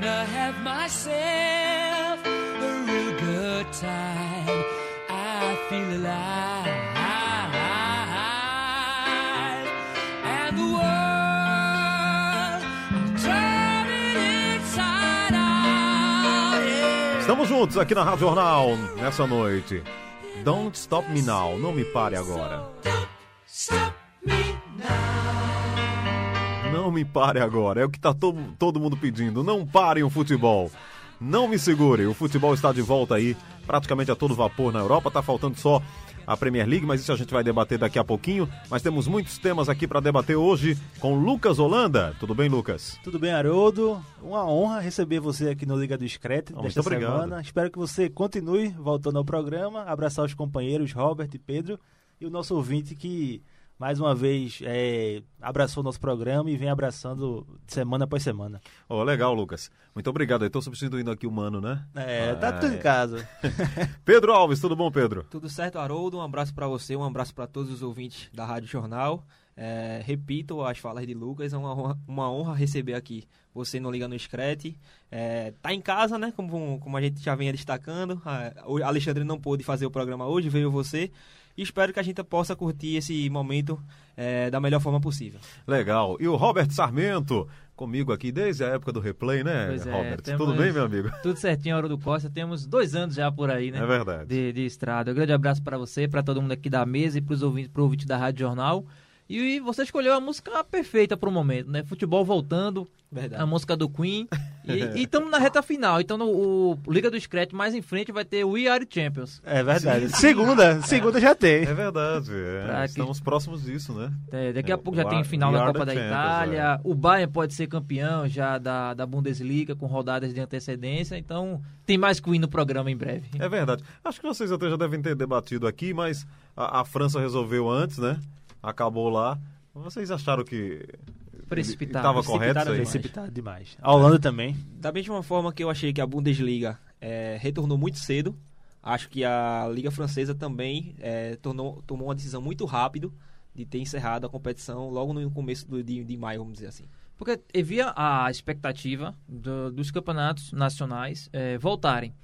I'm gonna have myself a real good time. I feel alive. And the world is turning inside out. Yeah. Estamos juntos aqui na Rádio Jornal nessa noite. Don't Stop Me Now, não me pare agora. Stop me Não me pare agora, é o que tá to todo mundo pedindo. Não parem o futebol. Não me segure, o futebol está de volta aí, praticamente a todo vapor na Europa. Tá faltando só a Premier League, mas isso a gente vai debater daqui a pouquinho. Mas temos muitos temas aqui para debater hoje com Lucas Holanda. Tudo bem, Lucas? Tudo bem, Haroldo? Uma honra receber você aqui no Liga do Screte Oh, desta muito obrigado. semana. Espero que você continue voltando ao programa, abraçar os companheiros Robert e Pedro e o nosso ouvinte que mais uma vez é, abraçou o nosso programa e vem abraçando semana após semana. Oh, legal, Lucas. Muito obrigado. Tô substituindo aqui o Mano, né? É, tá Ah, tudo é. em casa. Pedro Alves, tudo bom, Pedro? Tudo certo, Haroldo? Um abraço para você, um abraço para todos os ouvintes da Rádio Jornal. É, repito as falas de Lucas, é uma honra, uma honra receber aqui você no Liga no Screte. É, tá em casa, né? Como, como a gente já vinha destacando. A- O Alexandre não pôde fazer o programa hoje, veio você. E espero que a gente possa curtir esse momento é, da melhor forma possível. Legal. E o Robert Sarmento, comigo aqui desde a época do replay, né, Pois é, Robert? temos- Tudo bem, meu amigo? Tudo certinho, Hora do Costa. Temos dois anos já por aí, né? É verdade. De, de estrada. Um grande abraço para você, para todo mundo aqui da mesa e para os ouvintes, pro ouvinte da Rádio Jornal. E você escolheu a música perfeita para o momento, né? Futebol voltando, Verdade. a música do Queen. E estamos na reta final. Então, no o Liga do Scratch mais em frente vai ter We Are Champions. É verdade. Segunda, segunda já tem. É verdade. é. Pra que- Estamos próximos disso, né? É, daqui É, a pouco já tem final we da Copa da champions, Itália. O Bayern pode ser campeão já da, da Bundesliga com rodadas de antecedência. Então, tem mais Queen no programa em breve. É verdade. Acho que vocês até já devem ter debatido aqui, mas a, a França resolveu antes, né? Acabou lá. Vocês acharam que Precipitado. estava correto isso aí? Precipitado demais. A Holanda também. Da mesma forma que eu achei que a Bundesliga é, retornou muito cedo, acho que a Liga Francesa também é, tornou, tomou uma decisão muito rápido de ter encerrado a competição logo no começo do, de, de maio, vamos dizer assim. Porque havia a expectativa do- dos campeonatos nacionais eh, voltarem.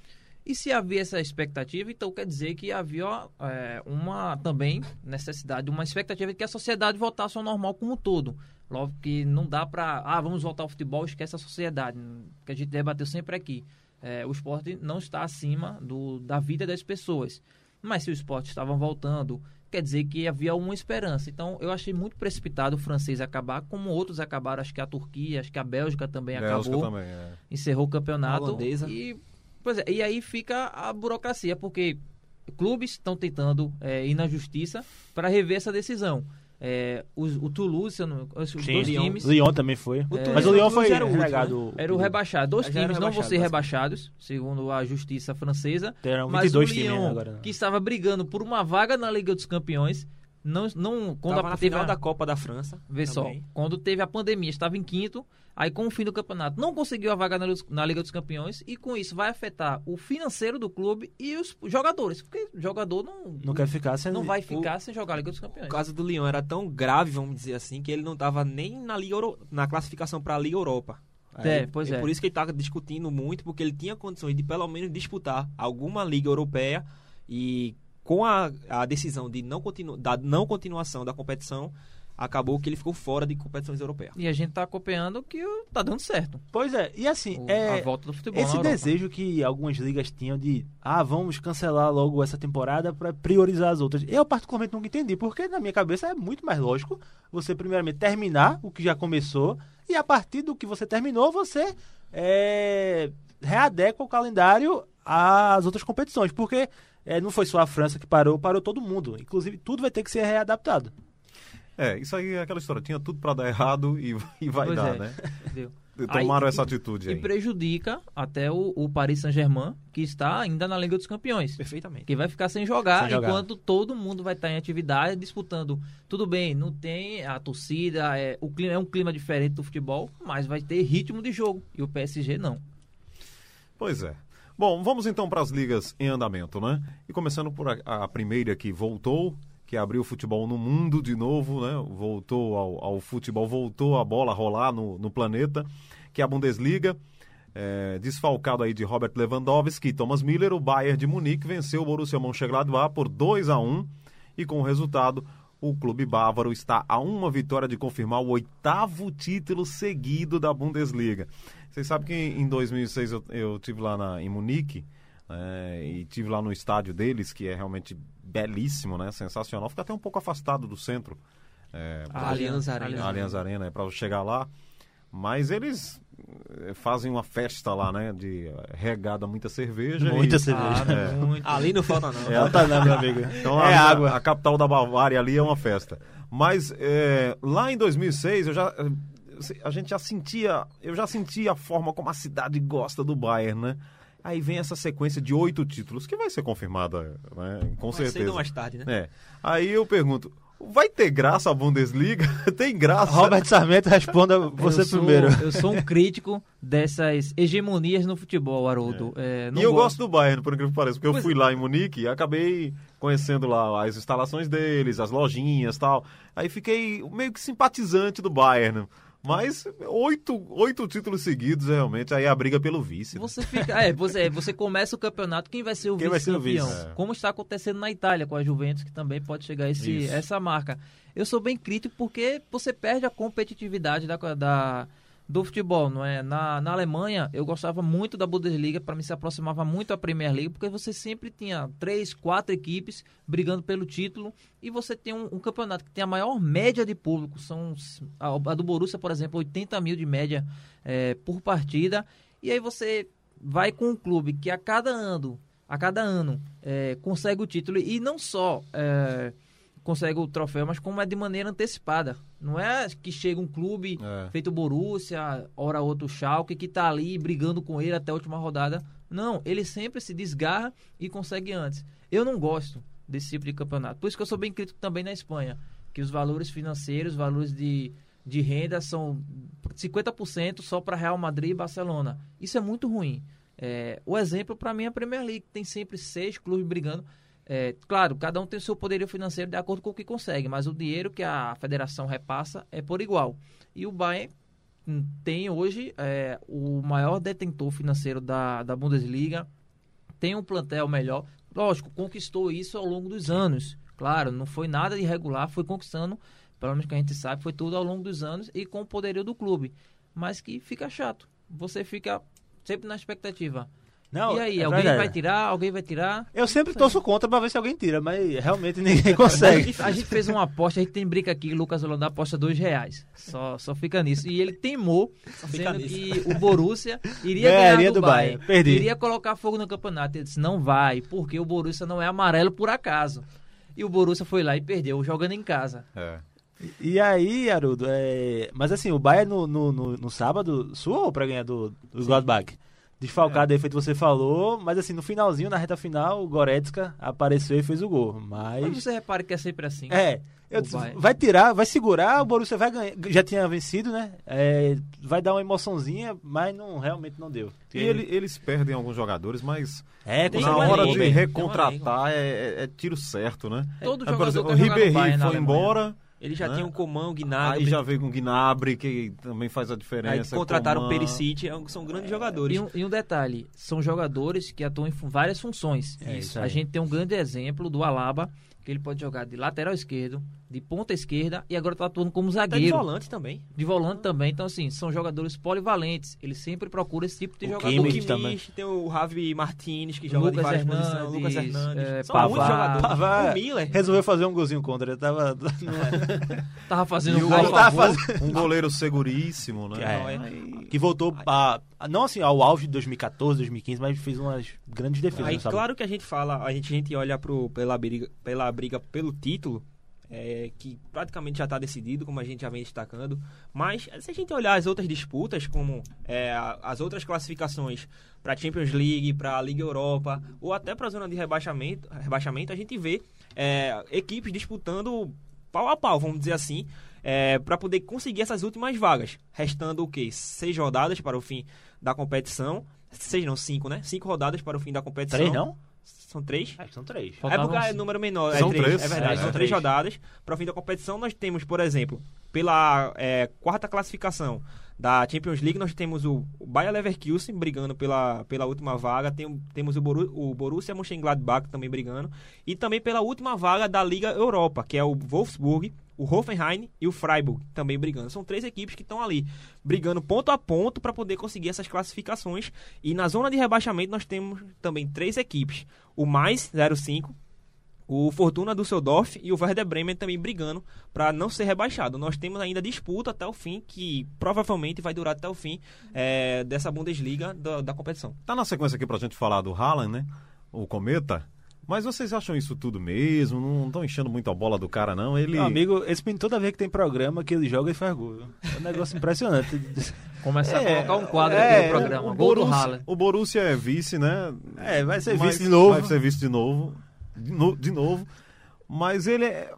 E se havia essa expectativa, então quer dizer que havia eh, uma também necessidade, uma expectativa de que a sociedade voltasse ao normal como um todo. Logo que não dá para, ah, vamos voltar ao futebol, esquece a sociedade, que a gente debateu sempre aqui. Eh, o esporte não está acima do, da vida das pessoas. Mas se o esporte estava voltando, quer dizer que havia uma esperança. Então eu achei muito precipitado o francês acabar, como outros acabaram, acho que a Turquia, acho que a Bélgica também Bélgica acabou, também, é. encerrou o campeonato. A holandesa. E, pois é, e aí fica a burocracia, porque clubes estão tentando é, ir na justiça para rever essa decisão. É, os- o Toulouse, não- os Sim, dois Lyon. times. Lyon também foi. O Mas o Lyon o foi era o último, relegado. Era o rebaixado. Dois times não vão ser rebaixados, segundo a justiça francesa. Terão Mas 22 o Lyon, agora. né? que estava brigando por uma vaga na Liga dos Campeões, não, não quando Tava a, na teve final a- da Copa da França. Vê só, também. quando teve a pandemia, estava em quinto, aí com o fim do campeonato não conseguiu a vaga na, na Liga dos Campeões e com isso vai afetar o financeiro do clube e os jogadores, porque o jogador não, Não quer ficar sem. não vai ficar sem jogar a Liga dos O Campeões. caso do Lyon era tão grave, vamos dizer assim, que ele não estava nem na, Liga Euro... na classificação para a Liga Europa. É, pois é. Por isso que ele estava discutindo muito, porque ele tinha condições de pelo menos disputar alguma Liga Europeia e com a, a decisão de não, continu... da não continuação da competição, acabou que ele ficou fora de competições europeias. E a gente tá acompanhando que o- tá dando certo. Pois é, e assim, O- é, a volta do futebol esse desejo que algumas ligas tinham de, ah, vamos cancelar logo essa temporada para priorizar as outras. Eu particularmente nunca entendi, porque na minha cabeça é muito mais lógico você primeiramente terminar o que já começou e a partir do que você terminou você é, readequa o calendário às outras competições, porque é, não foi só a França que parou, parou todo mundo. Inclusive tudo vai ter que ser readaptado. É, isso aí é aquela história. Tinha tudo pra dar errado e, e vai Pois dar, é. né? Entendeu? tomaram Aí- essa atitude E aí. prejudica até o, o Paris Saint-Germain, que está ainda na Liga dos Campeões. Perfeitamente. Que vai ficar sem jogar, Sem jogar. enquanto todo mundo vai estar em atividade disputando. Tudo bem, não tem a torcida, é, o clima, é um clima diferente do futebol, mas vai ter ritmo de jogo. E o PSG não. Pois é. Bom, vamos então para as ligas em andamento, né? E começando por a, a primeira que voltou, que abriu o futebol no mundo de novo, né? Voltou ao, ao futebol, voltou a bola rolar no, no planeta, que é a Bundesliga. É, desfalcado aí de Robert Lewandowski e Thomas Miller, o Bayern de Munique venceu o Borussia Mönchengladbach por 2 a 1 e com o resultado o clube bávaro está a uma vitória de confirmar o oitavo título seguido da Bundesliga. Vocês sabem que em 2006 eu, eu tive lá na, em Munique né, e tive lá no estádio deles, que é realmente belíssimo, né, sensacional. Fica até um pouco afastado do centro. É, A Allianz Arena. a Allianz Arena é para chegar lá. Mas eles eh, fazem uma festa lá, né? De eh, regada muita cerveja. Muita e- cerveja. É. muito. Ali não falta não. É, Tá, né, meu amigo? então é a, água. A capital da Bavária ali é uma festa. Mas é, lá em 2006 eu já a gente já sentia, eu já sentia a forma como a cidade gosta do Bayern, né? Aí vem essa sequência de oito títulos que vai ser confirmada, né? Com Mais certeza. mais tarde, né? É. Aí eu pergunto, vai ter graça a Bundesliga? Tem graça? Robert Sarmento, responda você eu sou, primeiro. Eu sou um crítico dessas hegemonias no futebol, Haroldo. É, não E eu gosto do Bayern, por incrível que pareça, porque eu fui lá em Munique e acabei conhecendo lá as instalações deles, as lojinhas e tal. Aí fiquei meio que simpatizante do Bayern. Mas oito, oito títulos seguidos, realmente, aí é a briga pelo vice. né? Você fica, é, você, você começa o campeonato, quem vai ser o Quem vai ser o vice-campeão? vice? É. Como está acontecendo na Itália com a Juventus, que também pode chegar a esse, Isso. essa marca. Eu sou bem crítico porque você perde a competitividade da, da- do futebol, não é? Na, na Alemanha, eu gostava muito da Bundesliga, para mim se aproximava muito à Premier League, porque você sempre tinha três, quatro equipes brigando pelo título e você tem um, um campeonato que tem a maior média de público, são a, a do Borussia, por exemplo, 80 mil de média é, por partida, e aí você vai com um clube que a cada ano, a cada ano, é, consegue o título e não só é, consegue o troféu, mas como é de maneira antecipada. Não é que chega um clube É. feito Borussia, ora outro Schalke, que tá ali brigando com ele até a última rodada. Não, ele sempre se desgarra e consegue antes. Eu não gosto desse tipo de campeonato. Por isso que eu sou bem crítico também na Espanha, que os valores financeiros, os valores de, de renda são 50% só para Real Madrid e Barcelona. Isso é muito ruim. É, o exemplo para mim é a Premier League, tem sempre seis clubes brigando. É, claro, cada um tem o seu poderio financeiro de acordo com o que consegue, mas o dinheiro que a federação repassa é por igual. E o Bayern hum, tem hoje é, o maior detentor financeiro da, da Bundesliga, tem um plantel melhor. Lógico, conquistou isso ao longo dos anos. Claro, não foi nada irregular, foi conquistando, pelo menos que a gente sabe, foi tudo ao longo dos anos e com o poderio do clube. Mas que fica chato. Você fica sempre na expectativa. Não, e aí, é alguém verdade. vai tirar, alguém vai tirar. Eu sempre torço contra pra ver se alguém tira, mas realmente ninguém consegue. A gente fez uma aposta, a gente tem briga aqui, Lucas Holanda aposta dois reais. Só, só fica nisso. E ele teimou, nisso. que o Borussia iria Ganharia ganhar do. Bayern. Perdi. Iria colocar fogo no campeonato. Ele disse, não vai, porque o Borussia não é amarelo por acaso. E o Borussia foi lá e perdeu, jogando em casa. É. E aí, Arudo, é... mas assim, o Bayern no, no, no, no sábado suou pra ganhar do, do Gladbach. Desfalcado aí, feito você falou, mas assim, no finalzinho, na reta final, o Goretzka apareceu e fez o gol. Mas Mas. você repare que é sempre assim. É, disse, vai tirar, vai segurar, o Borussia vai ganhar. Já tinha vencido, né? É, vai dar uma emoçãozinha, mas não, realmente não deu. E ele- eles perdem alguns jogadores, mas É, Tem na hora elenco, de recontratar é, é- é tiro certo, né? Todo por jogador exemplo, quer o Ribéry foi Alemanha. embora, Ele já Né? tinha o Coman, o aí Gnabry, já veio com o Gnabry, que também faz a aí diferença. contrataram o Coman. Perisic, é um- são grandes jogadores. E um, e um detalhe, são jogadores que atuam em várias funções. É isso a aí. gente tem um grande exemplo do Alaba, que ele pode jogar de lateral esquerdo, de ponta esquerda e agora está atuando como Até de zagueiro. volante também. De volante também. Então, assim, são jogadores polivalentes. Ele sempre procura esse tipo de O jogador. O Kimmich Kimmich, também. tem o Javi Martinez, que O joga Lucas de várias Hernandes, posições. O Lucas Hernandes. é, São Pavard. muitos jogadores. Pavard O Miller. Resolveu fazer um golzinho contra, ele tava. Tava fazendo um o gol a gol- favor. Um goleiro seguríssimo, né? É, que voltou a, a- não assim ao auge de 2014, 2015, mas fez umas grandes defesas. Aí, claro que a gente fala, a gente, a gente olha pro, pela, briga, pela briga pelo título, é, que praticamente já está decidido, como a gente já vem destacando. Mas se a gente olhar as outras disputas, como é, as outras classificações para a Champions League, para a Liga Europa, ou até para a zona de rebaixamento, rebaixamento, a gente vê é, equipes disputando pau a pau, vamos dizer assim, para poder conseguir essas últimas vagas. Restando o quê? Seis rodadas para o fim da competição. Seis não, cinco, né? Cinco rodadas para o fim da competição. Três, não? São três? Acho que são três. É Faltavam porque é número menor. São é três, três, É verdade, é. são três rodadas. Para o fim da competição, nós temos, por exemplo, pela é, quarta classificação da Champions League, nós temos o, o Bayer Leverkusen brigando pela, pela última vaga. Tem, temos o, Boru, o Borussia Mönchengladbach também brigando. E também pela última vaga da Liga Europa, que é o Wolfsburg, o Hoffenheim e o Freiburg também brigando. São três equipes que estão ali brigando ponto a ponto para poder conseguir essas classificações. E na zona de rebaixamento nós temos também três equipes. O Mais 05, o Fortuna Düsseldorf e o Werder Bremen também brigando para não ser rebaixado. Nós temos ainda disputa até o fim, que provavelmente vai durar até o fim é, dessa Bundesliga da, da competição. Tá na sequência aqui pra gente falar do Haaland, né? O Cometa. Mas vocês acham isso tudo mesmo? Não estão enchendo muito a bola do cara, não? Ele. Meu amigo, esse menino toda vez que tem programa que ele joga e faz gol. É um negócio impressionante. Começar É, a colocar um quadro é, aqui no programa. o Gol do Borussia, Haaland. o Borussia é vice, né? É, vai ser Mas- vice de novo. Vai ser vice de novo. De, no- de novo. Mas ele é.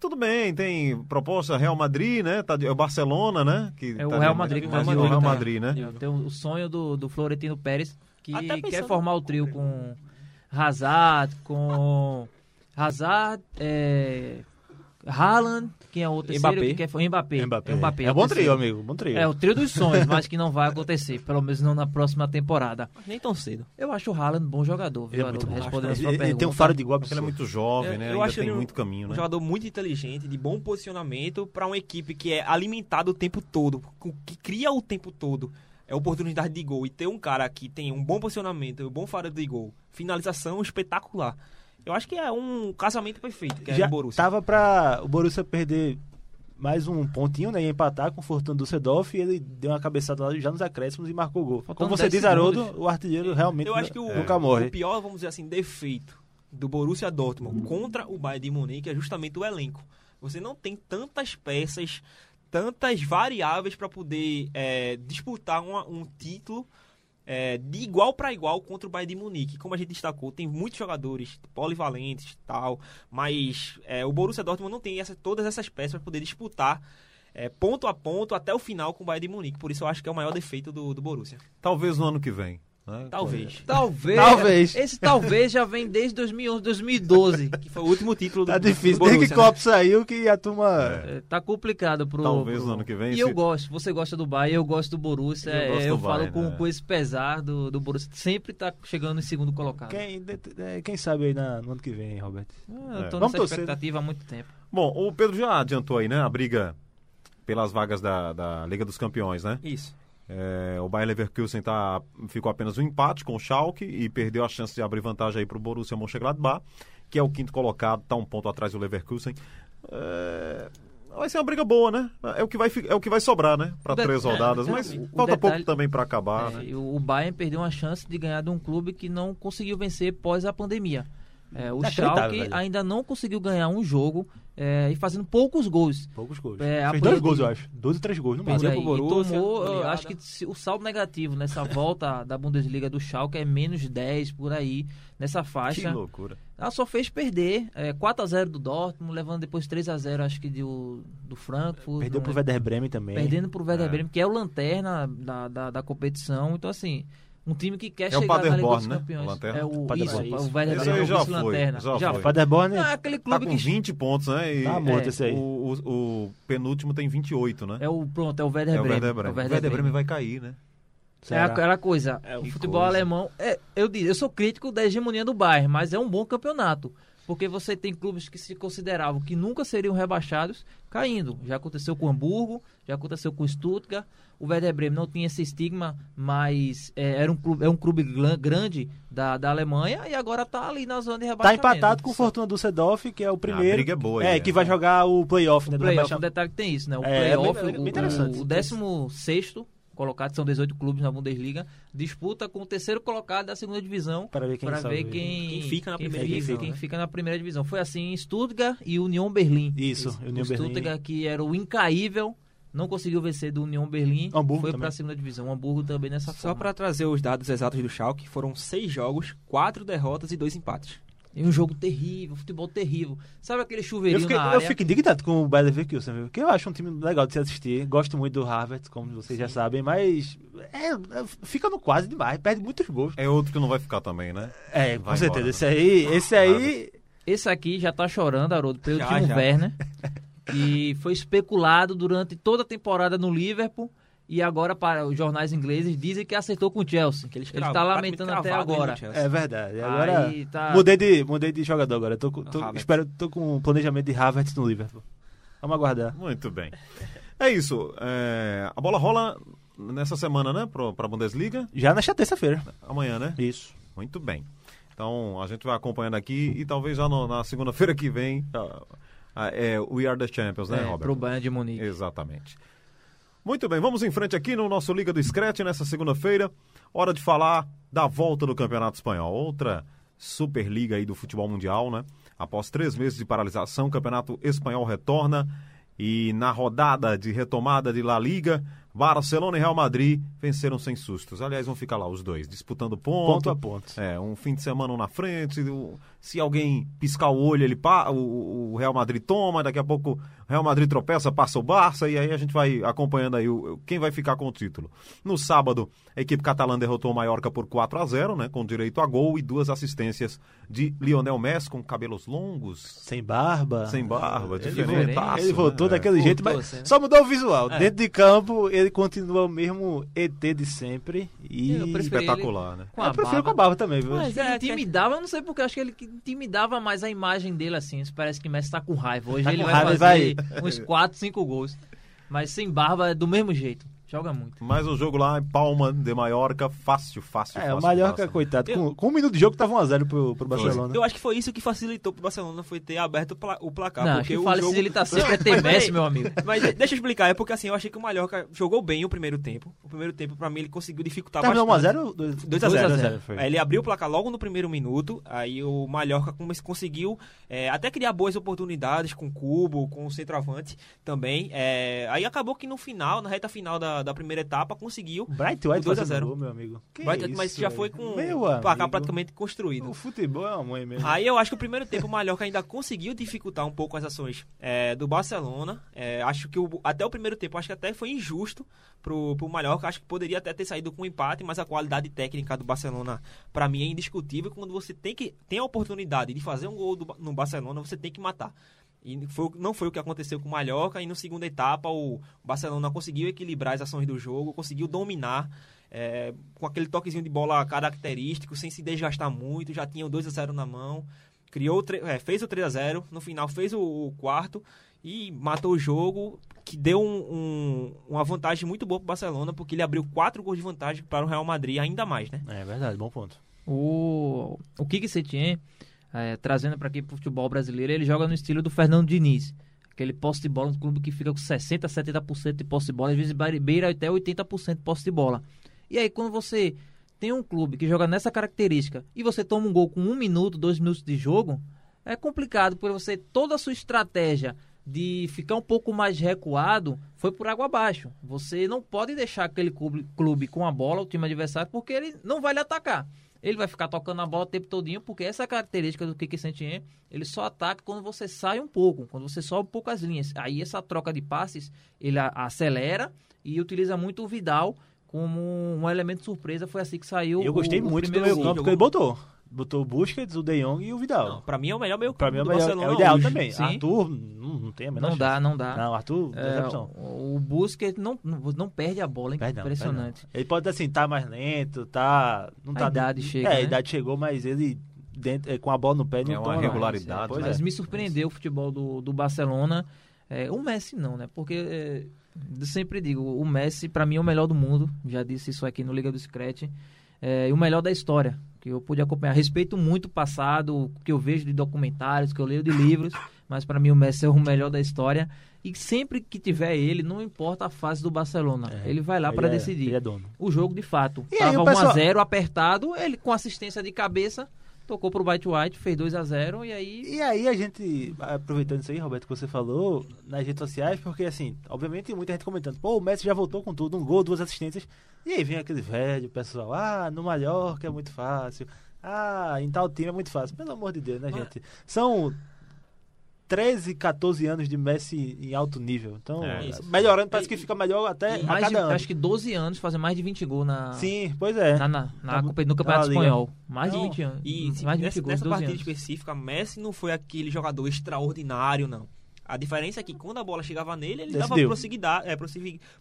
Tudo bem, tem proposta Real Madrid, né? Tá de- é o Barcelona, né? Que É o tá Real Madrid que é tá o de Real né? Madrid, né? Tem o sonho do, do Florentino Pérez, que Até quer formar o trio com Hazard, com Hazard, é, Haaland, quem é o outro terceiro Mbappé. que quer for- Mbappé. Mbappé. Mbappé, É o bom trio, amigo. Bom trio. É o trio dos sonhos, mas que não vai acontecer, pelo menos não na próxima temporada. Mas nem tão cedo. Eu acho o Haaland um bom jogador, Ele viu, é muito bom. Respondendo a Ele, sua ele pergunta. tem um faro de gol Porque ele é muito jovem, Eu- né? eu Ainda acho tem ele um- muito caminho, Um né? jogador muito inteligente, de bom posicionamento, para uma equipe que é alimentada o tempo todo, com- que cria o tempo todo é oportunidade de gol. E ter um cara que tem um bom posicionamento, um bom faro de gol, finalização espetacular. Eu acho que é um casamento perfeito, que é Já o Borussia. tava pra o Borussia perder mais um pontinho, né? E empatar com o Fortuna Düsseldorf e ele deu uma cabeçada lá já nos acréscimos e marcou o gol. Faltando Como você 10 diz, Haroldo, o artilheiro realmente Eu acho que o, nunca morre. o pior, vamos dizer assim, defeito do Borussia Dortmund contra o Bayern de Munique é justamente o elenco. Você não tem tantas peças, tantas variáveis para poder é, disputar uma- um título é, de igual para igual contra o Bayern de Munique. Como a gente destacou, tem muitos jogadores polivalentes tal, mas é, o Borussia Dortmund não tem essa- todas essas peças para poder disputar é, ponto a ponto até o final com o Bayern de Munique. Por isso eu acho que é o maior defeito do, do Borussia. Talvez no ano que vem. Né? Talvez. Talvez. Talvez. Esse talvez já vem desde 2011, 2012. Que foi o último título do Tá do difícil. Borussia, Desde que né? Copo saiu que a turma... É, tá complicado pro. Talvez pro- no ano que vem, E se- eu gosto. Você gosta do Bayern, eu gosto do Borussia. Eu é, gosto Eu, do falo Bayern, com, né? com esse pesar do, do Borussia. Sempre tá chegando em segundo colocado. Quem, de- de- quem sabe aí na- no ano que vem, Roberto? Ah, Eu tô É. Vamos nessa torcer, expectativa há muito tempo. Bom, o Pedro já adiantou aí, né? A briga pelas vagas da, da Liga dos Campeões, né? Isso. É, o Bayer Leverkusen tá, ficou apenas um empate com o Schalke e perdeu a chance de abrir vantagem aí para o Borussia Mönchengladbach, que é o quinto colocado, está um ponto atrás do Leverkusen. É, vai ser uma briga boa, né? É o que vai, é o que vai sobrar, né? Para três é, rodadas, o mas detalhe- falta o pouco detalhe- também para acabar, É, né? o Bayern perdeu uma chance de ganhar de um clube que não conseguiu vencer pós a pandemia. É, o Inacreditável, Schalke ainda não conseguiu ganhar um jogo é, e fazendo poucos gols. Poucos gols. É, Fez dois gols, eu acho. Dois ou três gols, no Por máximo. aí. pro Borussia, e tomou, eu acho que se- o saldo negativo nessa volta da Bundesliga do Schalke é menos 10 por aí, nessa Que faixa. loucura. Ela só fez perder é, 4x0 do Dortmund, levando depois 3x0 acho que do, do Frankfurt. Perdeu não pro lembro. Werder Bremen também. Perdendo pro Werder É. Bremen, que é o lanterna da, da, da competição. Então, assim, um time que quer É o chegar na Liga dos né? Campeões. O lanterna. É o, Paderborn. isso, o Werder Esse Bremen aí é o já foi, já foi. Paderborn Não, é aquele Tá clube com que 20 pontos, né? E Tá morto É, esse aí. o, o, o penúltimo tem 28, né? é o pronto, é o Werder É o Bremen. Werder É o Bremen. O Werder Werder Bremen Bremen. vai cair, né? É Será? aquela coisa, É, o futebol coisa. alemão, é, eu, digo, eu sou crítico da hegemonia do Bayern, mas é um bom campeonato. Porque você tem clubes que se consideravam que nunca seriam rebaixados caindo. Já aconteceu com o Hamburgo, já aconteceu com o Stuttgart. O Werder Bremen não tinha esse estigma, mas é, era um clube, é um clube grande da, da Alemanha e agora tá ali na zona de Tá rebaixamento. empatado com o Fortuna Düsseldorf, que é o primeiro. briga é boa É, aí, que é. vai jogar o playoff, né? O playoff, o rebaixamento. detalhe que tem isso, né? O É, é playoff, bem- é bem o- interessante. o, o 16 colocado, são 18 clubes na Bundesliga, disputa com o terceiro colocado da segunda divisão Para ver quem para ver quem, Quem fica na primeira fica, divisão, quem né? fica na primeira divisão. Foi assim, Stuttgart e Union Berlim. Isso, o Union Berlim. Stuttgart que era o incaível, não conseguiu vencer do Union Berlim, Hamburgo foi para a segunda divisão. O Hamburgo também nessa Só para trazer os dados exatos do Schalke, foram seis jogos, quatro derrotas e dois empates. E um jogo terrível, futebol terrível. Sabe aquele Eu, chuveirinho fiquei- na eu área? fico indignado com o Bayer Leverkusen, viu? Que eu acho um time legal de se assistir. Gosto muito do Harvard, como vocês já sabem, mas é, é, fica no quase demais, perde muitos gols. É outro que não vai ficar também, né? É, com Vai certeza. embora, Esse aí, esse aí Esse aqui já tá chorando, Haroldo, pelo Já, Timo já. Werner, que foi especulado durante toda a temporada no Liverpool e agora para os jornais ingleses dizem que acertou com o Chelsea. Que Ele cravam- tá lamentando até agora. É verdade. Agora Aí tá- mudei de mudei de jogador agora. Tô, tô, espero, tô com um planejamento de Havertz no Liverpool. Vamos aguardar. Muito bem. É isso. é, a bola rola nessa semana, né? Pro, pra Bundesliga. Já nesta terça-feira. Amanhã, né? Isso. Muito bem. Então a gente vai acompanhando aqui e talvez já no- na segunda-feira que vem ah, ah, é We Are the Champions, né, É, Robert? pro Bayern de Munique. Exatamente. Muito bem, vamos em frente aqui no nosso Liga do Scratch nessa segunda-feira. Hora de falar da volta do Campeonato Espanhol. Outra Superliga aí do futebol mundial, né? Após três meses de paralisação, o Campeonato Espanhol retorna. E na rodada de retomada de La Liga, Barcelona e Real Madrid venceram sem sustos. Aliás, vão ficar lá os dois, disputando ponto. Ponto a ponto. É, um fim de semana um na frente. Se alguém piscar o olho, ele pa, o, o Real Madrid toma, daqui a pouco o Real Madrid tropeça, passa o Barça, e aí a gente vai acompanhando aí o, quem vai ficar com o título. No sábado, a equipe catalã derrotou o Mallorca por 4 a 0 né? Com direito a gol e duas assistências de Lionel Messi com cabelos longos. Sem barba. Sem barba, Ele diferentaço. Ele voltou né? daquele jeito, mas sim. só mudou o visual. É. Dentro de campo, ele continua o mesmo ET de sempre. E Espetacular, né? Com eu prefiro com a barba. barba também, viu? Mas É, ele intimidava, eu não sei porque, acho que ele intimidava mais a imagem dele assim. Parece que Messi tá com raiva. Hoje Tá ele vai raiva, fazer vai- uns 4, 5 gols. Mas sem barba é do mesmo jeito. Joga muito. Mas o jogo lá em Palma de Mallorca, fácil, fácil, É, fácil. o Mallorca, fácil. coitado, Eu- com, com um minuto de jogo tava 1x0 pro, pro Barcelona. Eu acho que foi isso que facilitou pro Barcelona, foi ter aberto o pla- o placar. não, acho porque que o fala jogo... se ele tá sempre é ter Messi, meu amigo. Mas de- deixa eu explicar, é porque assim, eu achei que o Mallorca jogou bem o primeiro tempo. O primeiro tempo, pra mim, ele conseguiu dificultar Terminou bastante. 1x0? 2 a 0. 2x0 foi. Aí ele abriu o placar logo no primeiro minuto, aí o Mallorca conseguiu é, até criar boas oportunidades com o Cubo, com o centroavante também. É, aí acabou que no final, na reta final da, da primeira etapa, conseguiu. Bright White O 2 a fazendo 0. gol, meu amigo. Que Vai- isso, mas já foi com o placar praticamente construído. O futebol é uma mãe mesmo. Aí eu acho que o primeiro tempo o Mallorca ainda conseguiu dificultar um pouco as ações é, do Barcelona. É, acho que o- até o primeiro tempo, acho que até foi injusto pro, pro Mallorca. Acho que poderia até ter saído com um empate, mas a qualidade técnica do Barcelona, pra mim, é indiscutível. Quando você tem, que, tem a oportunidade de fazer um gol do no Barcelona, você tem que matar. E foi, não foi o que aconteceu com o Mallorca. E na segunda etapa, o Barcelona conseguiu equilibrar as ações do jogo, conseguiu dominar. é, com aquele toquezinho de bola característico, sem se desgastar muito, já tinha o 2 a 0 na mão, criou, é, fez o 3 a 0 no final fez o, o quarto e matou o jogo, que deu um- um- uma vantagem muito boa para o Barcelona, porque ele abriu quatro gols de vantagem para o Real Madrid ainda mais, né? É verdade, bom ponto. O, o Kiki Setien, é, trazendo para aqui pro futebol brasileiro, ele joga no estilo do Fernando Diniz. Aquele posse de bola, um clube que fica com 60%, 70% de posse de bola, às vezes beira até 80% de posse de bola. E aí, quando você tem um clube que joga nessa característica e você toma um gol com um minuto, dois minutos de jogo, é complicado, porque você, toda a sua estratégia de ficar um pouco mais recuado foi por água abaixo. Você não pode deixar aquele clube, clube com a bola, o time adversário, porque ele não vai lhe atacar. Ele vai ficar tocando a bola o tempo todinho, porque essa é característica do Kiki Sentien. Ele só ataca quando você sai um pouco, quando você sobe um pouco as linhas. Aí essa troca de passes, ele acelera e utiliza muito o Vidal como um elemento surpresa. Foi assim que saiu Eu gostei o, o muito do meio campo que ele botou. Botou o Busquets, o De Jong e o Vidal. Não, para mim é o melhor meio pra campo mim é o, melhor, Barcelona é o ideal hoje. também. sim. Arthur não, não tem a menor Não dá, chance. não dá. Não, Arthur, É, decepção. o Busquets não, não, não perde a bola, hein? Perde não, impressionante. perde não. Ele pode assim, tá mais lento, tá. Não A tá idade chega, É, a né? idade chegou, mas ele dentro, é, com a bola no pé não É uma toma, não. regularidade, Pois né? Mas é. me surpreendeu o futebol do, do Barcelona. É, o Messi não, né? Porque é, eu sempre digo, o Messi pra mim é o melhor do mundo. Já disse isso aqui no Liga do Scratch. é, e o melhor da história, que eu pude acompanhar. Respeito muito o passado, o que eu vejo de documentários, que eu leio de livros, mas para mim o Messi é o melhor da história. E sempre que tiver ele, não importa a fase do Barcelona, É, ele vai lá para é- decidir. é. O jogo de fato. E aí, Tava o 1 a pessoal- 0 apertado, ele com assistência de cabeça tocou pro White White, fez 2 a 0 e aí E aí a gente, aproveitando isso aí, Roberto, que você falou, nas redes sociais, porque assim, obviamente tem muita gente comentando, pô, o Messi já voltou com tudo, um gol, duas assistências. E aí vem aquele velho pessoal, ah, no Mallorca é muito fácil, ah, em tal time é muito fácil. Pelo amor de Deus, né, Mas- gente? São 13, 14 anos de Messi em alto nível. Então, É. Isso. melhorando, parece que fica melhor até a mais de, cada ano. acho que 12 anos, fazer mais de 20 gols na, Sim, pois é. na, na, na compe- no Campeonato tá. Espanhol. Mais de Não, 20 anos. E mais de 20 nessa, gols, nessa 12 partida anos. específica, Messi não foi aquele jogador extraordinário, não. A diferença é que quando a bola chegava nele, ele dava Decidiu. prosseguidade, é,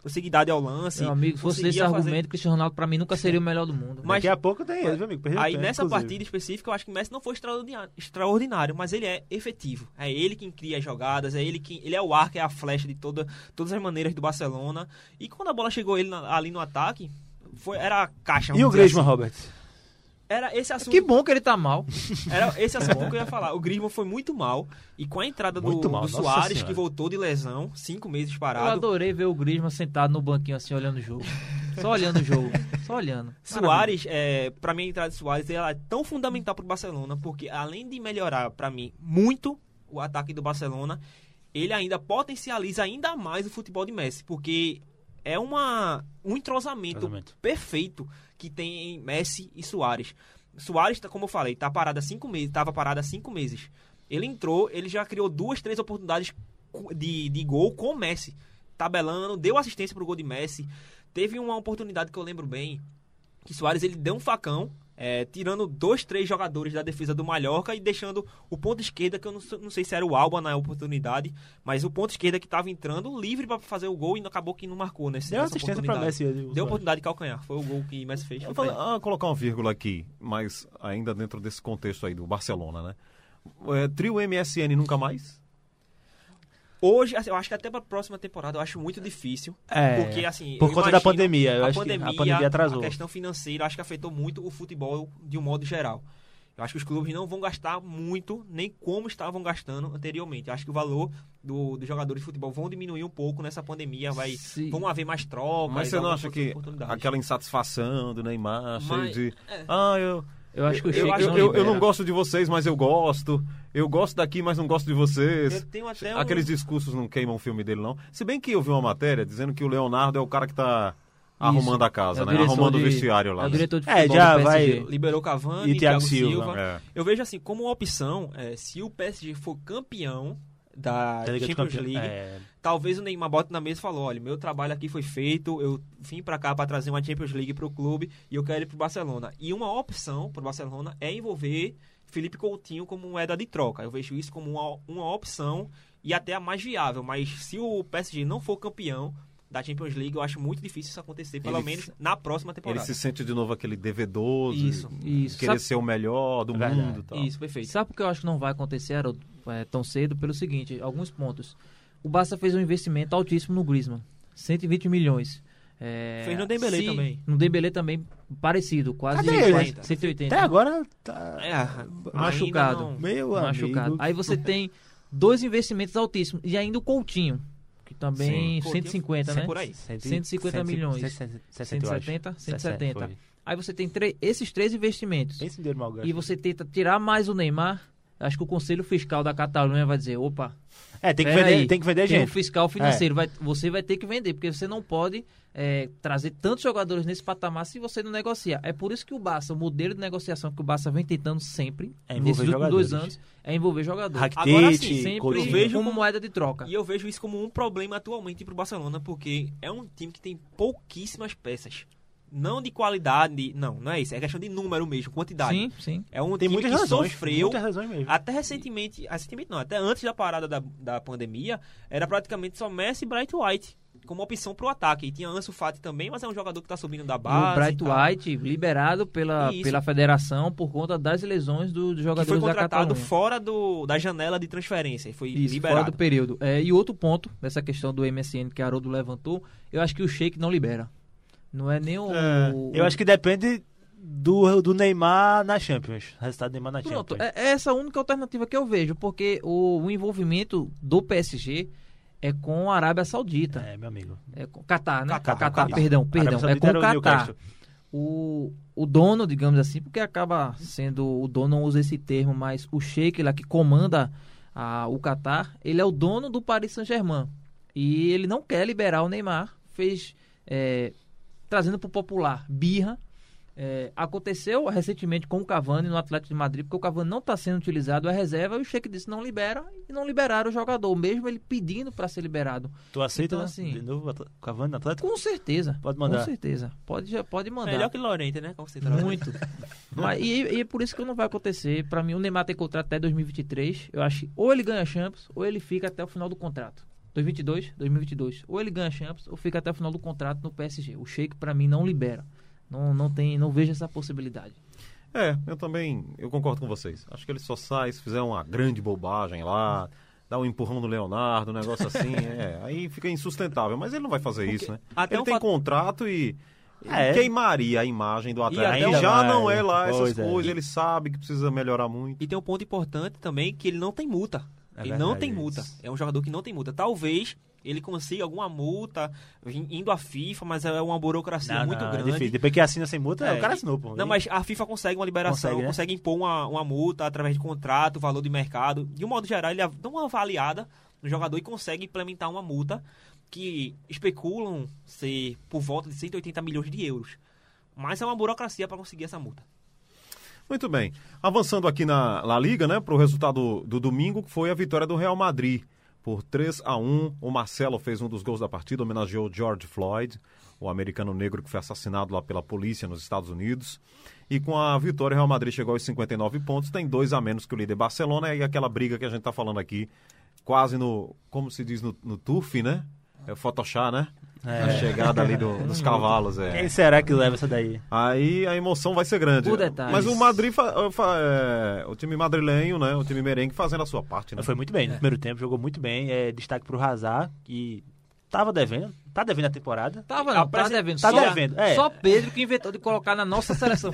prosseguidade ao lance. Meu amigo, se fosse desse conseguia fazer- argumento, Cristiano Ronaldo pra mim nunca seria o melhor do mundo. Mas- Daqui a pouco tem ele, viu, amigo? Perdeu Aí tempo, nessa inclusive. partida específica, eu acho que o Messi não foi extraordinário, extraordinário, mas ele é efetivo. É ele quem cria as jogadas, é ele que ele é o arco, é a flecha de toda, todas as maneiras do Barcelona. E quando a bola chegou ele na- ali no ataque, foi, era a caixa. E o Griezmann, assim. Robert? Era esse assunto. Que bom que ele tá mal. Era esse assunto que eu ia falar. O Griezmann foi muito mal. E com a entrada do, Muito mal, do Soares, senhora. que voltou de lesão, cinco meses Eu parado. adorei ver o Griezmann sentado no banquinho assim, olhando o jogo. Só olhando o jogo. Só olhando. Soares, é, para mim a entrada de Soares ela é tão fundamental pro Barcelona, porque além de melhorar para mim muito o ataque do Barcelona, ele ainda potencializa ainda mais o futebol de Messi, porque é uma um entrosamento, Entrosamento. perfeito que tem em Messi e Soares. Soares, tá, como eu falei, tá parado há cinco meses, tava parado há cinco meses. Ele entrou, ele já criou duas, três oportunidades de, de gol com o Messi, tabelando, deu assistência pro gol de Messi. Teve uma oportunidade que eu lembro bem, que Soares ele deu um facão, é, tirando dois, três jogadores da defesa do Mallorca e deixando o ponto esquerda, que eu não, sei- não sei se era o Alba na oportunidade, mas o ponto esquerda que estava entrando livre para fazer o gol e acabou que não marcou nesse, Deu nessa assistência oportunidade. Messi. Deu oportunidade de calcanhar, foi o gol que Messi fez. Eu vou ah, colocar uma vírgula aqui, mas ainda dentro desse contexto aí do Barcelona, né? É, trio MSN nunca mais? Hoje, assim, eu acho que até para a próxima temporada eu acho muito difícil, É, porque assim, por conta da pandemia, eu a acho pandemia, que a pandemia atrasou. A questão financeira acho que afetou muito o futebol de um modo geral. Eu acho que os clubes não vão gastar muito, nem como estavam gastando anteriormente. Eu acho que o valor do, dos jogadores de futebol vão diminuir um pouco nessa pandemia. Vai, Se- vão haver mais trocas. Mas você não acha que aquela insatisfação do Neymar, cheio de. é. Ah, eu. Eu acho que o eu, Sheik eu, não eu- eu não gosto de vocês, mas eu gosto. Eu gosto daqui, mas não gosto de vocês. Eu tenho até um- Aqueles discursos não queimam o filme dele, não. Se bem que eu vi uma matéria dizendo que o Leonardo é o cara que tá arrumando a casa, É o né? Arrumando o de- vestiário lá. É o né? diretor de É, futebol já do PSG. vai- Liberou Cavani, E Thiago Thiago Silva. Silva. É. Eu vejo assim, como uma opção, é, se o PSG for campeão da Da Liga Champions. League, É, talvez o Neymar bote na mesa e falou, olha, meu trabalho aqui foi feito, eu vim pra cá pra trazer uma Champions League pro clube e eu quero ir pro Barcelona. E uma opção pro Barcelona é envolver Felipe Coutinho como moeda de troca. Eu vejo isso como uma, uma opção e até a mais viável, mas se o PSG não for campeão da Champions League, eu acho muito difícil isso acontecer, pelo Ele menos na próxima Ele temporada. se sente de novo aquele devedoso, Isso, isso. querer Sabe- ser o melhor do Verdade. mundo e tal. Isso, perfeito. Sabe por que eu acho que não vai acontecer Haroldo, é, tão cedo? Pelo seguinte, alguns pontos. O Barça fez um investimento altíssimo no Griezmann, 120 milhões. É, Fez no Dembélé se- também. No Dembélé também parecido, quase Cadê ele? 180. 180. Até agora tá É, Machucado. meio machucado. amigo. Aí você tem dois investimentos altíssimos e ainda o Coutinho, que também Sim. 150, Coutinho, né? por aí. 150 milhões. 170, 170. Aí você tem tre- esses três investimentos. Em dinheiro mal gasto. E você tenta tirar mais o Neymar. Acho que o Conselho Fiscal da Catalunha vai dizer, opa, É, tem que Pera vender, aí, tem que vender tem um gente. fiscal financeiro, vai, você vai ter que vender, porque você não pode é, trazer tantos jogadores nesse patamar se você não negociar. É por isso que o Barça, o modelo de negociação que o Barça vem tentando sempre, É nesses últimos dois anos, é envolver jogadores. Rakitic, Agora sim, sempre eu vejo como moeda de troca. E eu vejo isso como um problema atualmente pro Barcelona, porque é um time que tem pouquíssimas peças. Não de qualidade, não, não é isso. É questão de número mesmo, quantidade. Sim, sim. É um Tem muitas que razões. sofreu. Muitas razões mesmo. Até recentemente, recentemente não, até antes da parada da, da pandemia, era praticamente só Messi e Bright White como opção pro ataque. E tinha Ansu Fati também, mas é um jogador que tá subindo da base. o Bright White liberado pela, pela federação por conta das lesões do- dos que jogadores foi da contratado fora do, da janela de transferência. E foi Isso, liberado. fora do período. É, e outro ponto dessa questão do MSN que Haroldo levantou, eu acho que o Sheik não libera. Não é nem o. É, Eu acho que depende do, do Neymar na Champions. Resultado do Neymar na Pronto, Champions. é é essa a única alternativa que eu vejo, porque o, o envolvimento do PSG é com a Arábia Saudita. É, meu amigo. É com Catar, né? Catar, Catar, Catar. perdão, perdão. É com o Catar. O, o dono, digamos assim, porque acaba sendo. O dono não usa esse termo, mas o Sheik lá que comanda a- o Catar, ele é o dono do Paris Saint-Germain. E ele não quer liberar o Neymar. Fez. é, trazendo para o popular birra. É, aconteceu recentemente com o Cavani no Atlético de Madrid, porque o Cavani não está sendo utilizado, é reserva, e o Sheik disse não libera, e não liberaram o jogador, mesmo ele pedindo para ser liberado. Tu aceita, Então, né? assim- De novo, Atl- Cavani no Atlético? Com certeza. Pode mandar. Com certeza. Pode, pode mandar. Melhor que Lorente, né? Muito. Mas, e, e é por isso que não vai acontecer. Pra mim, o Neymar tem contrato até 2023. Eu acho que ou ele ganha a Champions, ou ele fica até o final do contrato. 2022, 2022. Ou ele ganha a Champions, ou fica até o final do contrato no PSG. O Sheik, pra mim, não libera. Não, não, tem, não vejo essa possibilidade. É, eu também, eu concordo com vocês. Acho que ele só sai se fizer uma grande bobagem lá, dá um empurrão no Leonardo, um negócio assim, é, aí fica insustentável. Mas ele não vai fazer isso, né? até ele um tem fato- contrato e É. queimaria a imagem do atleta. E um- já mais, não é lá essas pois é. coisas, ele sabe que precisa melhorar muito. E tem um ponto importante também que ele não tem multa. É ele verdade, não tem multa. É um jogador que não tem multa. Talvez ele consiga alguma multa indo à FIFA, mas é uma burocracia Não, muito não, é grande. difícil. Depois que assina sem multa, É, o cara assinou, pô. Não, mas a FIFA consegue uma liberação, Consegue, consegue, né? impor uma, uma multa através de contrato, valor de mercado. De um modo geral, ele dá uma avaliada no jogador e consegue implementar uma multa que especulam ser por volta de 180 milhões de euros. Mas é uma burocracia para conseguir essa multa. Muito bem. Avançando aqui na La Liga, né, para o resultado do domingo, que foi a vitória do Real Madrid. Por 3 a 1 o Marcelo fez um dos gols da partida, homenageou George Floyd, o americano negro que foi assassinado lá pela polícia nos Estados Unidos. E com a vitória, o Real Madrid chegou aos 59 pontos, tem dois a menos que o líder Barcelona, e aquela briga que a gente está falando aqui, quase no, como se diz, no, no turf, né? É o Photoshop, né? A chegada ali do- dos cavalos, é. Quem será que leva essa daí? Aí a emoção vai ser grande. Por detalhes. Mas o Madrid, fa- fa- é, o time madrilenho, né? O time merengue fazendo a sua parte, né? Foi muito bem no primeiro tempo, jogou muito bem. É, destaque pro Hazard, que tava devendo, tá devendo a temporada. Tava não, tá Apresen- devendo. Tá só, devendo, é. só Pedro que inventou de colocar na nossa seleção.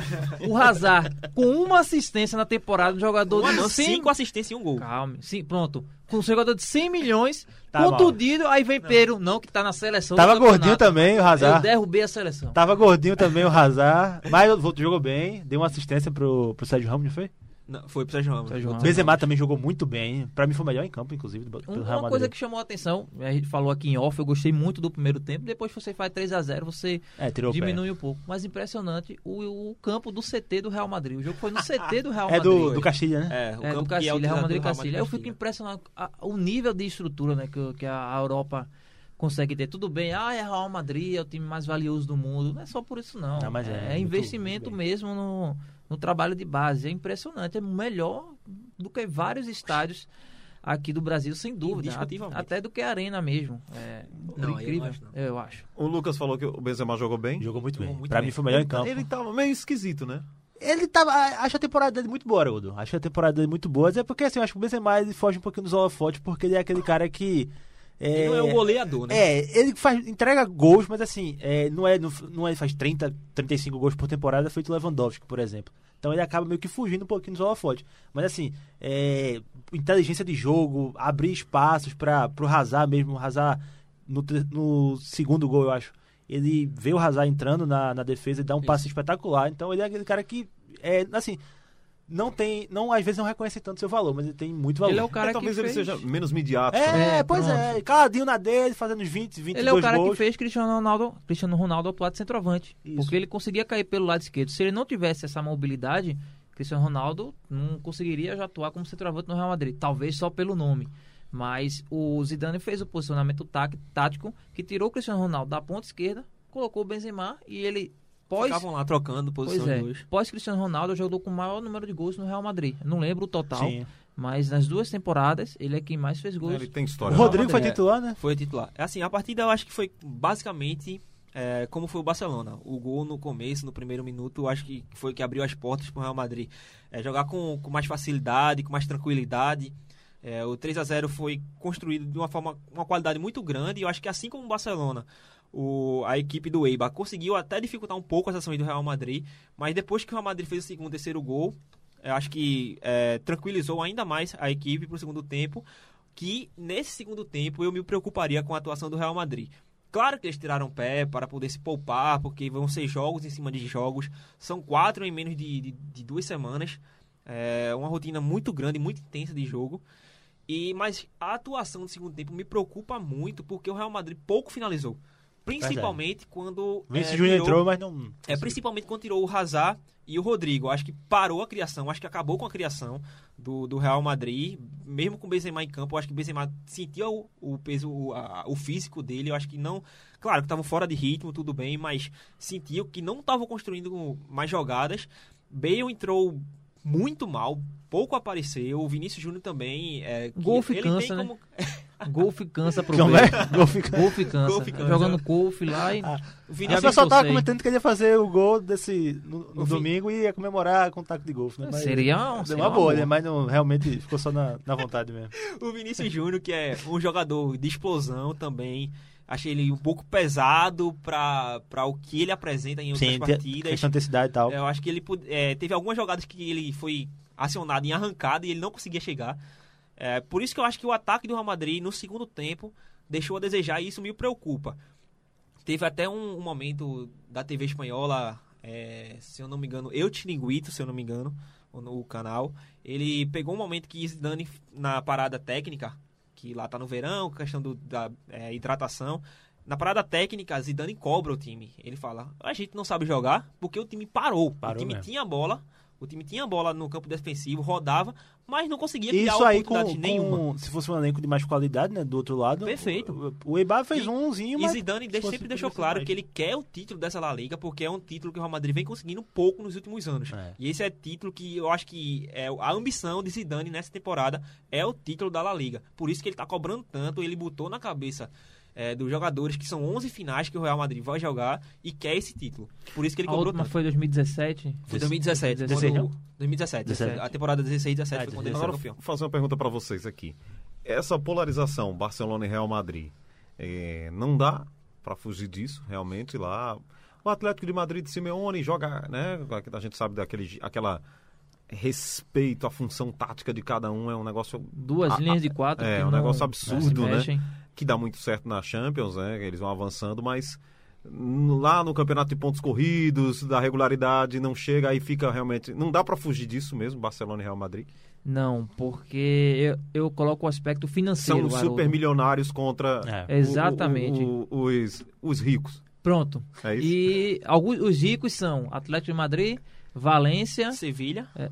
o Hazard, com uma assistência na temporada, um jogador Uma de não, 100... cinco assistências e um gol. Calma, sim, pronto. Com um jogador de 100 milhões, Tá contundido, aí vem Pedro, não, que tá na seleção. Tava gordinho também o Eu Hazard. derrubei a seleção. Tava gordinho também o Hazard, mas o outro jogou bem, deu uma assistência pro, pro Sérgio Ramos, não foi? Não, foi pro Sérgio Ramos. Sérgio Ramos. Benzema também jogou muito bem. Pra mim foi o melhor em campo, inclusive, do, do Um- Real Uma coisa que chamou a atenção, a gente falou aqui em off, eu gostei muito do primeiro tempo, depois você faz 3 a 0 você É, diminui um pouco. Mas impressionante o, o campo do CT do Real Madrid. O jogo foi no CT do Real É Madrid. do, do Castilha, né? É, o É, campo do que é Real Madrid Cacilha. Eu fico impressionado a- o nível de estrutura né, que, que a Europa consegue ter. Tudo bem, ah, é Real Madrid, é o time mais valioso do mundo. Não é só por isso, não. Não, mas é é muito- investimento mesmo no, no trabalho de base. É impressionante, é melhor do que vários estádios aqui do Brasil, sem dúvida. Até do que a Arena mesmo. É Não, eu não incrível, acho, não. eu acho. O Lucas falou que o Benzema jogou bem. Jogou muito bem. Jogou bem. mim foi o melhor em Ele, campo. ele tava meio esquisito, né? Ele tava. Acho a temporada dele muito boa, Haroldo. Acho a temporada dele muito boa. É porque assim, eu acho que o Benzema ele foge um pouquinho dos holofotes, porque ele é aquele cara que. É, Ele não é o goleador, né? É, ele faz, entrega gols, mas assim, é, não é, não, não é faz 30, 35 gols por temporada, feito o Lewandowski, por exemplo. Então ele acaba meio que fugindo um pouquinho dos holofotes. Mas assim, é, inteligência de jogo, abrir espaços para pro Hazard mesmo, o Hazard no, no segundo gol, eu acho. Ele vê o Hazard entrando na, na defesa e dá um passe espetacular. Então ele é aquele cara que, é, assim, não tem, não às vezes não reconhece tanto seu valor, mas ele tem muito valor. Ele é o cara É, talvez que ele fez... seja menos midiático. né? É, É, pois pronto. é, caladinho na dele, fazendo uns 20, 22 Ele é o cara gols. que fez Cristiano Ronaldo, Cristiano Ronaldo atuar de centroavante. Isso. Porque ele conseguia cair pelo lado esquerdo. Se ele não tivesse essa mobilidade, Cristiano Ronaldo não conseguiria já atuar como centroavante no Real Madrid. Talvez só pelo nome. Mas o Zidane fez o posicionamento tá- tático que tirou o Cristiano Ronaldo da ponta esquerda, colocou o Benzema e ele pós Ficavam lá trocando posição Pois é. de dois. Pós Cristiano Ronaldo jogou com o maior número de gols no Real Madrid. Não lembro o total, Sim. mas nas duas temporadas ele é quem mais fez gols. Ele tem O história. Rodrigo foi É. titular, né? Foi titular. É Assim, a partida eu acho que foi basicamente é, como foi o Barcelona. O gol no começo, no primeiro minuto, eu acho que foi que abriu as portas para o Real Madrid. É, jogar com, com mais facilidade, com mais tranquilidade. É, o 3 a 0 foi construído de uma forma, uma qualidade muito grande. E eu acho que assim como o Barcelona, o, a equipe do Eibar conseguiu até dificultar um pouco as ações do Real Madrid, mas depois que o Real Madrid fez o segundo e terceiro gol, acho que é, tranquilizou ainda mais a equipe para o segundo tempo, que nesse segundo tempo eu me preocuparia com a atuação do Real Madrid. Claro que eles tiraram pé para poder se poupar, porque vão ser jogos em cima de jogos. São quatro em menos de, de, de duas semanas. É uma rotina muito grande, muito intensa de jogo. E Mas a atuação do segundo tempo me preocupa muito, porque o Real Madrid pouco finalizou. Principalmente quando. Vinícius é, Júnior tirou- entrou, mas não. é, principalmente quando tirou o Hazard e o Rodrigo. Acho que parou a criação, acho que acabou com a criação do, do Real Madrid. Mesmo com o Benzema em campo, eu acho que o Benzema sentia o, o peso, o, a- o físico dele. Eu acho que não... Claro que estavam fora de ritmo, tudo bem, mas sentia que não estavam construindo mais jogadas. Bale entrou muito mal, pouco apareceu. O Vinícius Júnior também. É, Golfe ele cansa, tem né? Golfe cansa pro é? Gol fica- Golfe cansa. Golfe cansa. Jogando golfe lá e. O A Vinícius pessoa vi tava comentando que ele ia fazer o gol desse no, no O domingo e ia comemorar com taco de golfe, né? Mas Seria, um- Deu seria uma uma boa, boa. né? Mas não, realmente ficou só na, na vontade mesmo. O Vinícius Júnior, que é um jogador de explosão também. Achei ele um pouco pesado para o que ele apresenta em outras Sim, partidas. intensidade e tal. Eu acho que ele é, teve algumas jogadas que ele foi acionado em arrancada e ele não conseguia chegar. É, por isso que eu acho que o ataque do Real Madrid no segundo tempo deixou a desejar e isso me preocupa. Teve até um, um momento da TV espanhola, é, se eu não me engano, Eu Tiringuito, se eu não me engano, no canal. Ele pegou um momento que Zidane, na parada técnica, que lá tá no verão, questão do, da é, hidratação. Na parada técnica, Zidane cobra o time. Ele fala: a gente não sabe jogar porque o time parou. Parou o time mesmo. tinha bola, o time tinha bola no campo defensivo, rodava, mas não conseguia criar Isso aí, com, oportunidade nenhuma. com- se fosse um elenco de mais qualidade, né? Do outro lado. Perfeito. O, o Eibar fez E- umzinho, E mas. Zidane se sempre deixou claro mais. que ele quer o título dessa La Liga, porque é um título que o Real Madrid vem conseguindo pouco nos últimos anos. É. E esse é título que eu acho que é a ambição de Zidane nessa temporada é o título da La Liga. Por isso que ele tá cobrando tanto, ele botou na cabeça é, dos jogadores que são 11 finais que o Real Madrid vai jogar e quer esse título. Por isso que ele A cobrou última tanto. foi 2017. Foi 2017. 16, quando- não? 2017. 17. A temporada 16 17 Ah, foi quando ele 16. foi Agora, campeão. vou fazer uma pergunta para vocês aqui. Essa polarização Barcelona e Real Madrid, eh, não dá para fugir disso, realmente, lá. O Atlético de Madrid de Simeone joga, né? A gente sabe daquele aquela respeito à função tática de cada um, é um negócio Duas Ah, linhas de quatro. é, um não- negócio absurdo, né? Que dá muito certo na Champions, né? Eles vão avançando, mas lá no campeonato de pontos corridos, da regularidade, não chega, aí fica realmente. Não dá para fugir disso mesmo, Barcelona e Real Madrid. Não, porque eu, eu coloco o aspecto São financeiro. os Haroldo. super milionários contra É. o- Exatamente. o- o- os, os ricos. Pronto. É isso? E alguns, os ricos são Atlético de Madrid, Valência. Sevilha. É.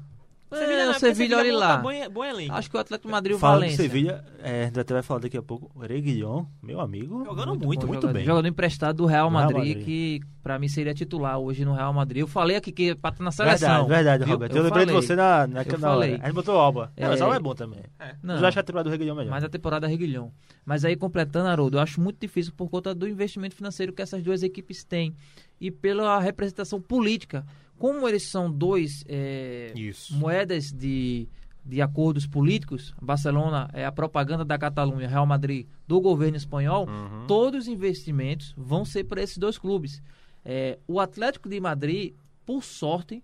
Sevilha, É, não, o porque Sevilha, olha monta lá. Bom, bom elenco. Acho que o Atlético de Madrid o Falando de Valência. Sevilha, é, a gente até vai falar daqui a pouco. O Reguilhon, meu amigo. Jogando muito, bom muito jogador. bem. Jogador emprestado do Real Do Real Madrid, Madrid. que pra mim seria titular hoje no Real Madrid. Eu falei aqui que pra estar na seleção. Verdade, verdade, viu? Roberto. Eu, lembrei de falei. você na, na, Eu na hora. falei. A gente botou o Alba. É, mas É. o Alba é bom também. Não, Eu já acho que a temporada do Reguilhon é melhor. mas a temporada é Reguilhão. Mas aí, completando, Haroldo, eu acho muito difícil por conta do investimento financeiro que essas duas equipes têm e pela representação política. Como eles são dois é, moedas de, de acordos políticos, Barcelona é a propaganda da Catalunha, Real Madrid do governo espanhol, Uhum. todos os investimentos vão ser para esses dois clubes. É, o Atlético de Madrid, por sorte,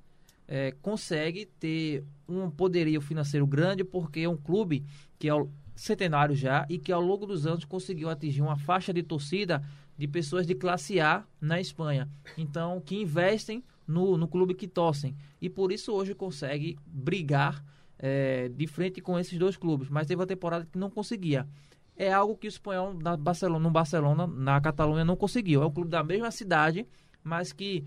é, consegue ter um poderio financeiro grande porque é um clube que é centenário já e que ao longo dos anos conseguiu atingir uma faixa de torcida de pessoas de classe A na Espanha. Então, que investem no, no clube que torcem. E por isso hoje consegue brigar é, de frente com esses dois clubes. Mas teve uma temporada que não conseguia. É algo que o espanhol na Barcelona, no Barcelona, na Catalunha, não conseguiu. É um clube da mesma cidade, mas que,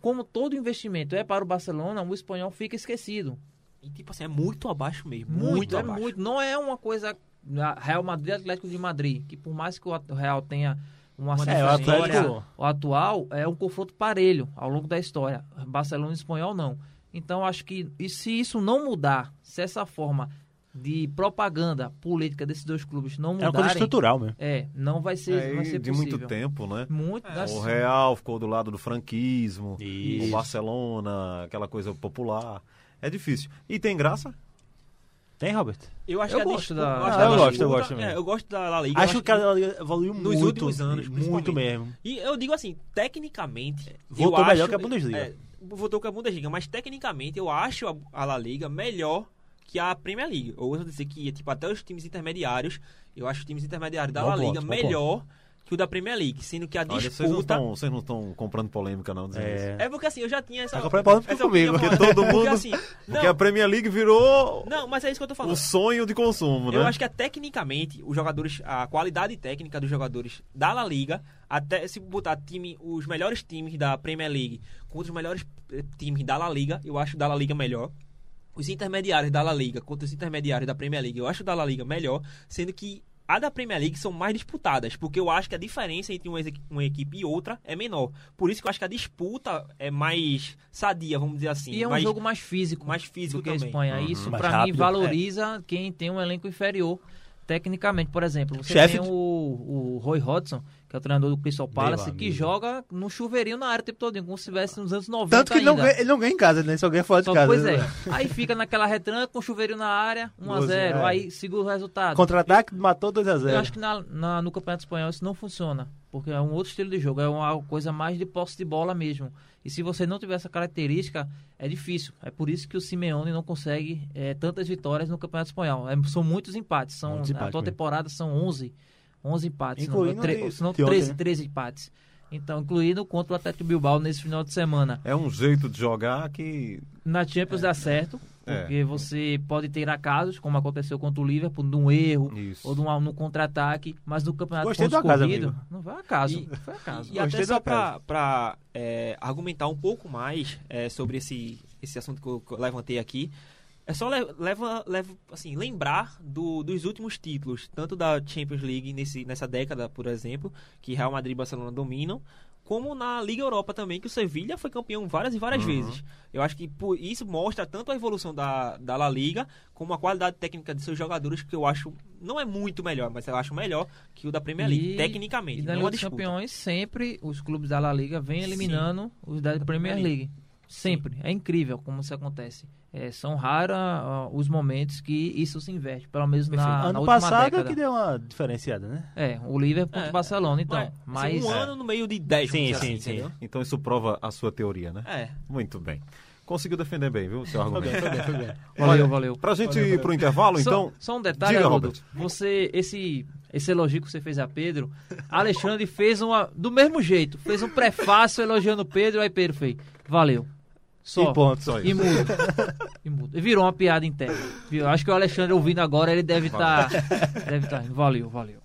como todo investimento é para o Barcelona, o espanhol fica esquecido. E tipo assim, é muito abaixo mesmo. Muito, Muito, é abaixo. muito. Não é uma coisa a Real Madrid Atlético de Madrid, que por mais que o Real tenha uma É, o história, Atlético. o atual é um confronto parelho ao longo da história. Barcelona e Espanhol não. Então acho que e se isso não mudar, se essa forma de propaganda política desses dois clubes não É uma coisa mudarem, estrutural mesmo. é, não vai ser, É, vai ser de possível. muito tempo, né? Muito, É, assim, O Real ficou do lado do franquismo, Isso. o Barcelona, aquela coisa popular. É difícil. E tem graça? Tem, Robert? Eu acho Eu que a gosto da- acho Ah, que eu gosto, eu gosto também. é, eu gosto da La Liga. eu Acho que a Liga evoluiu nos muito. últimos anos, Muito mesmo. E eu digo assim, tecnicamente. Voltou eu melhor acho- que a Bundesliga. É, voltou com a Bundesliga, mas tecnicamente eu acho a, a La Liga melhor que a Premier League. Ou eu dizer que, tipo, até os times intermediários, eu acho os times intermediários da Bom La ponto, Liga bom melhor que o da Premier League. Sendo que a Olha, não disputa. vocês não estão comprando polêmica, não. É. É porque assim, eu já tinha essa. Tá comprando polêmica essa comigo. Porque todo Porque, mundo- assim, Porque a Premier League virou não, mas é isso que eu tô falando. o sonho de consumo, né? Eu acho que é, tecnicamente os jogadores, a qualidade técnica dos jogadores da La Liga, até se botar time, os melhores times da Premier League contra os melhores eh, times da La Liga, eu acho da La Liga melhor. Os intermediários da La Liga contra os intermediários da Premier League, eu acho da La Liga melhor, sendo que a da Premier League são mais disputadas, porque eu acho que a diferença entre uma, equi- uma equipe e outra é menor. Por isso que eu acho que a disputa é mais sadia, vamos dizer assim. E é um mais, jogo mais físico. mais físico do que a também. Espanha. Uhum. Isso, pra mim, rápido. valoriza quem tem um elenco inferior tecnicamente. Por exemplo, você Sheffield. tem o, o Roy Hodgson, que é o treinador do Crystal Palace, Meu que amigo. joga no chuveirinho na área o tempo todo, como se estivesse nos anos 90 Tanto que ele não, ainda. ganha, ele não ganha em casa, né? Só ganha fora de Só- casa. pois é. né? Aí fica naquela retranca com chuveirinho na área, 1x0. é. Aí segura o resultado. Contra-ataque, matou 2x0. Eu acho que na, na- no Campeonato Espanhol isso não funciona. Porque é um outro estilo de jogo, é uma coisa mais de posse de bola mesmo. E se você não tiver essa característica, é difícil. É por isso que o Simeone não consegue é, tantas vitórias no Campeonato Espanhol. É, são muitos empates. São, Muitos empates tua mesmo. temporada são 11, 11 empates. Incluindo se não, tre- de- não de ontem, 13, né? 13 empates. Então, incluindo contra o Atlético Bilbao nesse final de semana. É um jeito de jogar que Na Champions dá certo, É. porque você pode ter acasos, como aconteceu contra o Liverpool, de um erro Isso. ou de um, no contra-ataque, mas no campeonato Gostei pontos do acaso, corrido, amigo. não foi acaso. E- foi acaso. E até Gostei só pra, é, argumentar um pouco mais é, sobre esse, esse assunto que eu, que eu levantei aqui, é só le- leva, leva, assim, lembrar do- dos últimos títulos, tanto da Champions League nesse, nessa década, por exemplo, que Real Madrid e Barcelona dominam, como na Liga Europa também, que o Sevilha foi campeão várias e várias vezes. Eu acho que por isso mostra tanto a evolução da, da La Liga, como a qualidade técnica de seus jogadores, que eu acho, não é muito melhor, mas eu acho melhor que o da Premier League, E- tecnicamente. E na não Liga dos. Campeões, sempre os clubes da La Liga vêm eliminando os da Premier League. Sempre. É incrível como isso acontece. É, são raros ah, os momentos que isso se inverte, pelo menos na, na ano última passado é década. que deu uma diferenciada, né? É, o Liverpool contra É. o Barcelona, então. É, assim, mas um ano no meio de 10, Sim, sim, assim, sim. entendeu? Então isso prova a sua teoria, né? É. Muito bem. Conseguiu defender bem, viu, seu argumento. valeu, valeu. Pra gente ir pro intervalo, então... Só, só um detalhe, Diga, Haroldo. Robert. Você, esse, esse elogio que você fez a Pedro, Alexandre fez uma. Do mesmo jeito, fez um prefácio elogiando o Pedro, aí Pedro fez. Valeu. Só. E ponto. Só E isso. mudo. E mudo. E virou uma piada interna. Viu? Acho que o Alexandre ouvindo agora, ele deve estar. deve estar rindo. Valeu, valeu.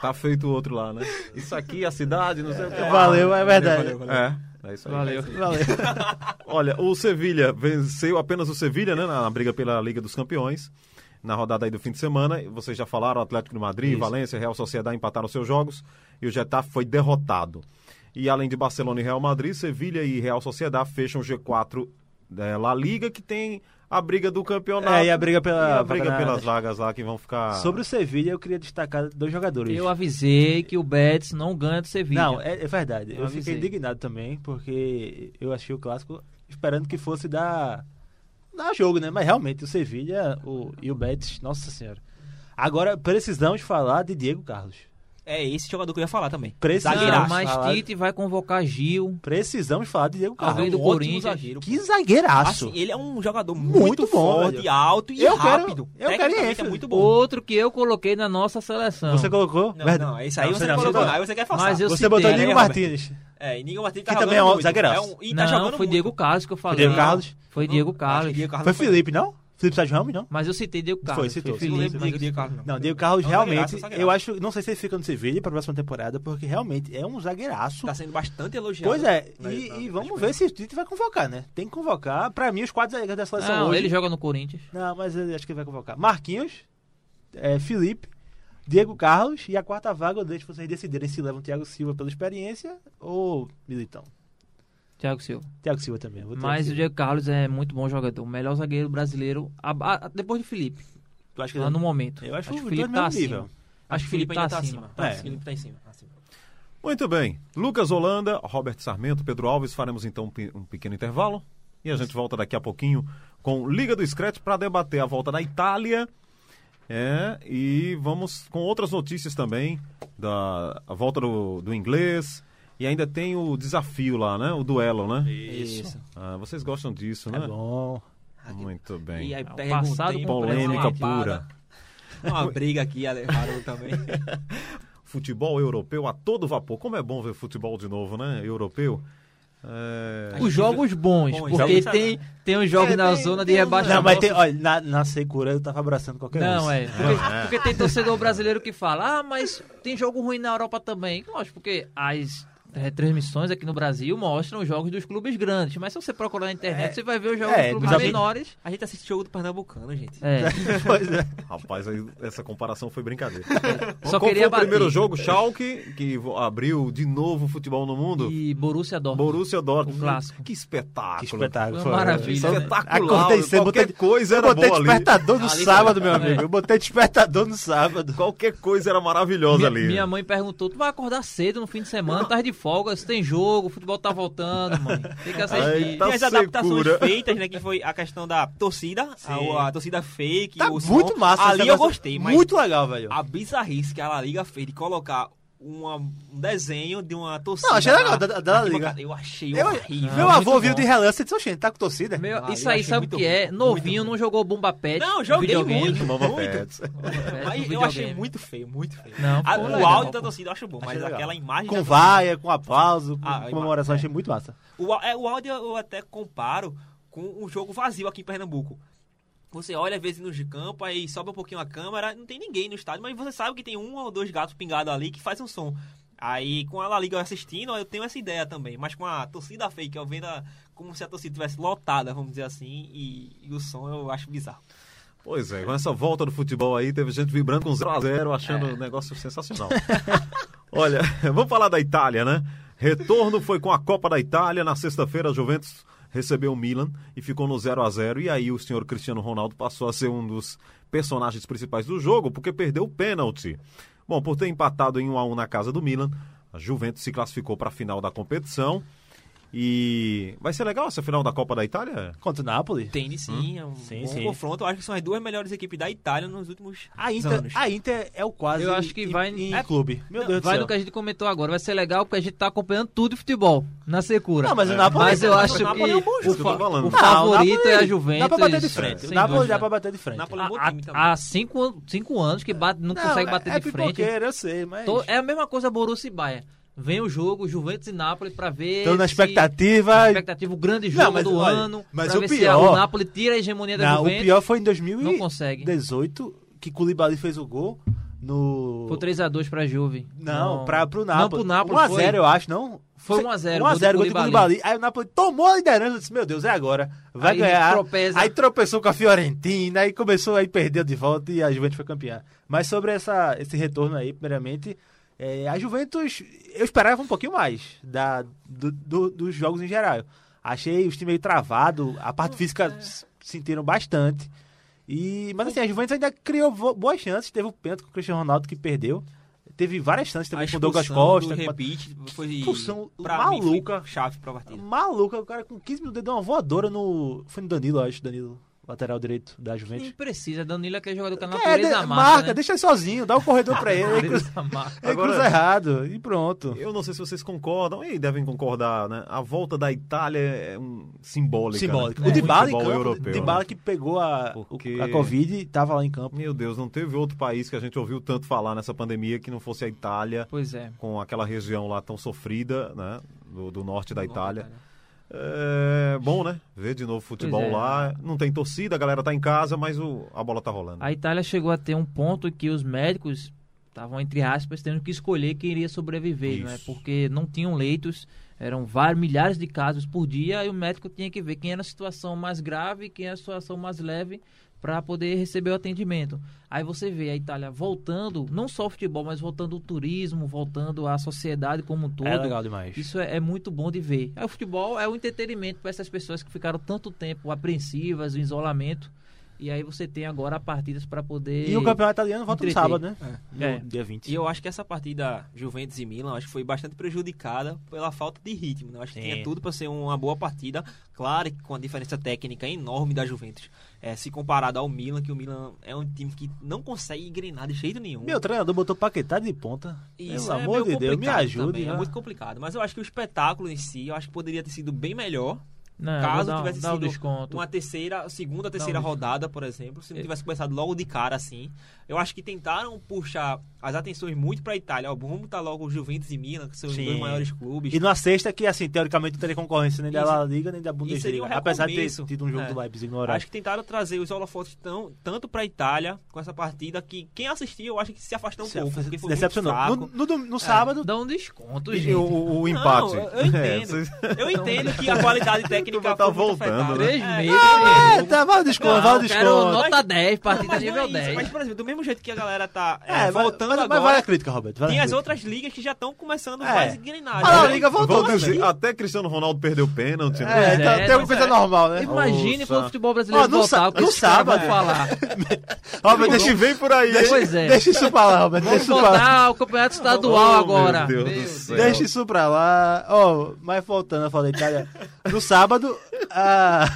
Tá feito o outro lá, né? Isso aqui, a cidade, não sei o que. lá. Valeu, é verdade. É, é isso aí. Valeu. Valeu. Olha, o Sevilha venceu apenas o Sevilha, né, na briga pela Liga dos Campeões. Na rodada aí do fim de semana, vocês já falaram, Atlético de Madrid, Isso. Valência, Real Sociedade empataram seus jogos e o Getafe foi derrotado. E além de Barcelona e Real Madrid, Sevilha e Real Sociedade fecham o G4 é, La Liga, que tem a briga do campeonato. É, e a briga pela- e a briga pelas vagas lá que vão ficar... Sobre o Sevilha, eu queria destacar dois jogadores. Eu avisei que o Betis não ganha do Sevilla. Não, é, é verdade. Eu Eu, fiquei indignado também, porque eu achei o clássico esperando que fosse dar, dar jogo, né? Mas realmente, o Sevilha o, e o Betis, nossa senhora. Agora, precisamos falar de Diego Carlos. É esse jogador que eu ia falar também. Precisamos mas falar- Tite vai convocar Gil. Precisamos falar de Diego Carlos. Alguém do Um Corinthians. zagueiro. Que zagueiraço. Assim, ele é um jogador muito, Muito bom, forte, velho. alto e Eu quero- rápido. eu quero esse. é muito bom. Outro que eu coloquei na nossa seleção. Você colocou? Não, Verdade. não, esse aí Não, você não colocou. não. Aí você quer eu Você citei, botou né, Diego Robert? Martins. É, e Nigo Martins tá Que também jogando é um zagueiraço. É um, e tá não, jogando foi muito. Diego Carlos que eu falei. Diego Carlos? Foi Diego Carlos. Diego Carlos Foi Felipe, não? Felipe Sérgio Ramos, não? Mas eu citei Diego Carlos. Foi citou. Não Felipe, de eu Diego Carlos, não. Não, Diego Carlos É um realmente, zagueiraço, zagueiraço. eu acho, não sei se ele fica no Sevilha para a próxima temporada, porque realmente é um zagueiraço. Tá sendo bastante elogiado. Pois é, e, na- e na vamos Espanha. ver se o Tite vai convocar, né? Tem que convocar. Pra mim, os quatro zagueiros da seleção Não, hoje... ele joga no Corinthians. Não, mas eu acho que ele vai convocar. Marquinhos, é, Felipe, Diego Carlos e a quarta vaga eu deixo vocês decidirem se levam Thiago Silva pela experiência ou Militão. Thiago Silva. Thiago Silva também. Mas o. Diego Carlos é muito bom jogador. O melhor zagueiro brasileiro. a- a- depois de Felipe. Eu acho que Lá no momento. Eu acho, que os o Felipe tá acima. nível. Acho que o Felipe tá ainda acima. Tá, É. O Felipe tá em cima. acima. Muito bem. Lucas Holanda, Robert Sarmento, Pedro Alves, faremos então um pe- um pequeno intervalo. E a gente volta daqui a pouquinho com Liga do Scratch para debater a volta da Itália. É, e vamos com outras notícias também, da a volta do, do inglês. E ainda tem o desafio lá, né? O duelo, né? Isso. Ah, vocês gostam disso, né? É bom. Muito bem. E aí É, pega um passado com Polêmica lapada. pura. Uma briga aqui, Haroldo também. Futebol europeu a todo vapor. Como é bom ver futebol de novo, né? Europeu. É... Os jogos bons, Bons, porque jogos- tem, tem os jogos É, na tem- zona de tem um- rebaixamento. Não, mas tem, olha, na, na secura eu tava abraçando qualquer um. Não, é. Porque, porque tem torcedor brasileiro que fala, ah, mas tem jogo ruim na Europa também. Lógico, porque as retransmissões aqui no Brasil mostram os jogos dos clubes grandes. Mas se você procurar na internet, É. você vai ver os jogos É, dos clubes gente- menores. A gente assiste jogo do Pernambucano, gente. É. Pois é. Rapaz, essa comparação foi brincadeira. Só Qual queria foi o primeiro jogo? Schalke, que abriu de novo o futebol no mundo. E Borussia Dortmund. Borussia Dortmund. O clássico. Que espetáculo. Que espetáculo. Foi maravilha, né? Espetacular. Acordei cedo, Qualquer botei- coisa Eu era botei boa ali. despertador no Ali sábado, foi- meu amigo. Eu botei despertador no sábado. Qualquer coisa era maravilhosa Minha, ali. minha mãe perguntou: tu vai acordar cedo no fim de semana, tá de folga, se tem jogo, o futebol tá voltando, mãe. Tem que assistir. Aí tá Tem as adaptações secura. feitas, né? Que foi a questão da torcida, a, a torcida fake, Tá o som. muito massa. Ali eu gostei, mas Muito legal, velho. a bizarrice que a La Liga fez de colocar uma- um desenho de uma torcida. Não, achei legal, da- da arquibancada. Liga. Eu achei Eu- horrível. Meu muito avô viu de relance e disse, oxente, tá com torcida? Meu, Ah, isso aí sabe o muito que é? Novinho, muito não jogou Bomba Pet. Não, joguei muito, muito. Pet, Mas eu achei muito feio, muito feio. Não, A- pô, o legal, áudio pô. da torcida eu acho bom, mas Achei legal. aquela imagem. Com da vaia, com aplauso, com Ah, comemoração, é. achei muito massa. O, é, o áudio eu até comparo com um jogo vazio aqui em Pernambuco. Você olha às vezes no de campo, aí sobe um pouquinho a câmera, não tem ninguém no estádio, mas você sabe que tem um ou dois gatos pingados ali que faz um som. Aí com a La Liga assistindo, eu tenho essa ideia também, mas com a torcida fake, eu vendo a- como se a torcida tivesse lotada, vamos dizer assim, e, e o som eu acho bizarro. Pois é, com essa volta do futebol aí, teve gente vibrando com 0x0, achando o negócio sensacional. Olha, vamos falar da Itália, né? Retorno foi com a Copa da Itália. Na sexta-feira, a Juventus recebeu o Milan e ficou no 0 a 0 E aí o senhor Cristiano Ronaldo passou a ser um dos personagens principais do jogo, porque perdeu o pênalti. Bom, por ter empatado em 1 a 1 na casa do Milan, a Juventus se classificou para a final da competição. E vai ser legal essa final da Copa da Itália? Contra o Napoli. Tem sim, é um Sim, bom sim. confronto. Eu acho que são as duas melhores equipes da Itália nos últimos A Inter, anos. a Inter é o quase Eu acho que em- vai- em é- clube. Meu Não, Deus do vai céu. no que a gente comentou agora. Vai ser legal porque a gente tá acompanhando tudo de futebol na secura. Não, mas o Napoli... Mas eu acho que Napoli é um o, fa- que tô falando. o Não, Não, favorito Napoli é a Juventus. Dá pra bater de frente. sem o Napoli dúvida. dá pra bater de frente. Napoli é um bom Há, há cinco, cinco anos que bate, não, consegue bater é de frente. eu sei, mas... É a mesma coisa Borussia e Bayern. Vem o jogo, Juventus e Napoli pra ver. Tô na se- expectativa... expectativa, o grande jogo Não, mas do olha, ano. mas pra o pior- o Napoli tira a hegemonia da Não, o Juventus. pior foi em Não consegue. 2018 que Koulibaly fez o gol no... Foi 3x2 pra Juve. Não, pra, pro Não, Napoli. pro Napoli 1x0, foi. eu acho, não? Foi 1 a 0, 1x0, gol do gol de Koulibaly. Aí o Napoli tomou a liderança. Eu disse, meu Deus, é agora. Vai Aí ganhar. tropeça. Aí tropeçou com a Fiorentina. Aí começou, aí perdeu de volta e a Juventus foi campeã. Mas sobre essa, esse retorno aí, primeiramente, é, a Juventus, eu esperava um pouquinho mais da, do- do- dos jogos em geral. Achei os times meio travado, a parte física s- sentiram bastante. E, mas assim, a Juventus ainda criou boas chances. Teve o pênalti com o Cristiano Ronaldo que perdeu. Teve várias chances também com o Douglas Costa. do com a- repeat foi Expulsão pra mim, maluca. foi chave pra partida. Maluca, o cara com 15 minutos deu uma voadora no. Foi no Danilo, eu acho, Danilo, lateral direito da Juventus. precisa. Danilo é aquele jogador que a É, natureza de- marca. marca, né? deixa ele sozinho, dá o corredor pra ele. Ele cruza, ele Agora- cruza errado e pronto. Eu não sei se vocês concordam, e devem concordar, né? A volta da Itália é um, simbólica. Simbólico. Né? O Dybala em campo, europeu, Dybala né? que pegou a, o- Porque- a Covid e tava lá em campo. Meu Deus, não teve outro país que a gente ouviu tanto falar nessa pandemia que não fosse a Itália, Pois é. com aquela região lá tão sofrida, né? Do, do norte da Do norte Itália. da Itália. É bom, né? Ver de novo futebol é. lá. Não tem torcida, a galera tá em casa, mas o, a bola tá rolando. A Itália chegou a ter um ponto que os médicos estavam, entre aspas, tendo que escolher quem iria sobreviver, né? Porque não tinham leitos, eram vários, milhares de casos por dia, e o médico tinha que ver quem era a situação mais grave e quem era a situação mais leve para poder receber o atendimento. Aí você vê a Itália voltando, não só o futebol, mas voltando o turismo, voltando a sociedade como um todo. É legal demais. Isso é, é muito bom de ver. Aí o futebol é o entretenimento para essas pessoas que ficaram tanto tempo apreensivas, o isolamento. E aí você tem agora partidas para poder. E o campeonato italiano volta no entreter. sábado, né? No É. dia 20. E eu acho que essa partida Juventus e Milan acho que foi bastante prejudicada pela falta de ritmo. Né? Eu acho que Sim. tinha tudo para ser uma boa partida. Claro que com a diferença técnica enorme da Juventus. É, se comparado ao Milan, que o Milan é um time que não consegue engrenar de jeito nenhum. Meu treinador botou Paquetá de ponta. Isso Pelo é amor meio de Deus, me complicado ajude. também, É né? muito complicado. Mas eu acho que o espetáculo em si, eu acho que poderia ter sido bem melhor. Não, Caso dar, tivesse o sido desconto. Uma terceira, segunda, terceira desconto. rodada, por exemplo, se não É. tivesse começado logo de cara assim. Eu acho que tentaram puxar as atenções muito pra Itália. Ó, vamos botar logo o Juventus e Milan, que são os Sim. dois maiores clubes. E numa sexta que, assim, teoricamente não teria concorrência nem da. La Liga nem da Bundesliga. um apesar de ter tido um jogo É. do Leipzig no horário. Acho que tentaram trazer os holofotes tão, tanto pra Itália com essa partida que quem assistiu eu acho que se afastou um Se pouco. Porque foi decepcionou. No, no, no sábado, Dá um desconto, E gente. o, o- o Não, empate. eu, eu entendo. É, Eu entendo que a qualidade técnica Tá foi muito voltando, afetada. né? Três É, meses. é, tá, vale o desconto, vale o Quero desconto. nota 10, partida Mas nível é isso, 10. Mas, por exemplo, do mesmo jeito que a galera tá é, É, mas- voltando mas, mas agora, vale a crítica, Roberto. Vale tem a as outras ligas que já estão começando É. mais a engrenar. A La né? Liga voltou dizer, até Cristiano Ronaldo perdeu pênalti. né? É, então é, tem alguma mas coisa é. normal, né? Imagine quando o futebol brasileiro voltar, o que no os caras sábado. vão falar. Roberto, O deixa, vem por aí? Pois é. deixa isso pra lá, Roberto. Deixa Vamos isso pra lá. voltar ao campeonato estadual Oh, agora. meu Deus Meu do céu. Deixa isso pra lá. Ó, mas voltando a falar da Itália. No sábado, a.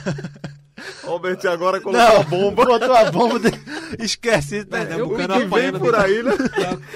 Albert agora colocou Não, a bomba. botou a bomba. de- Esquece. Tá? Eu O que vem por aí, né?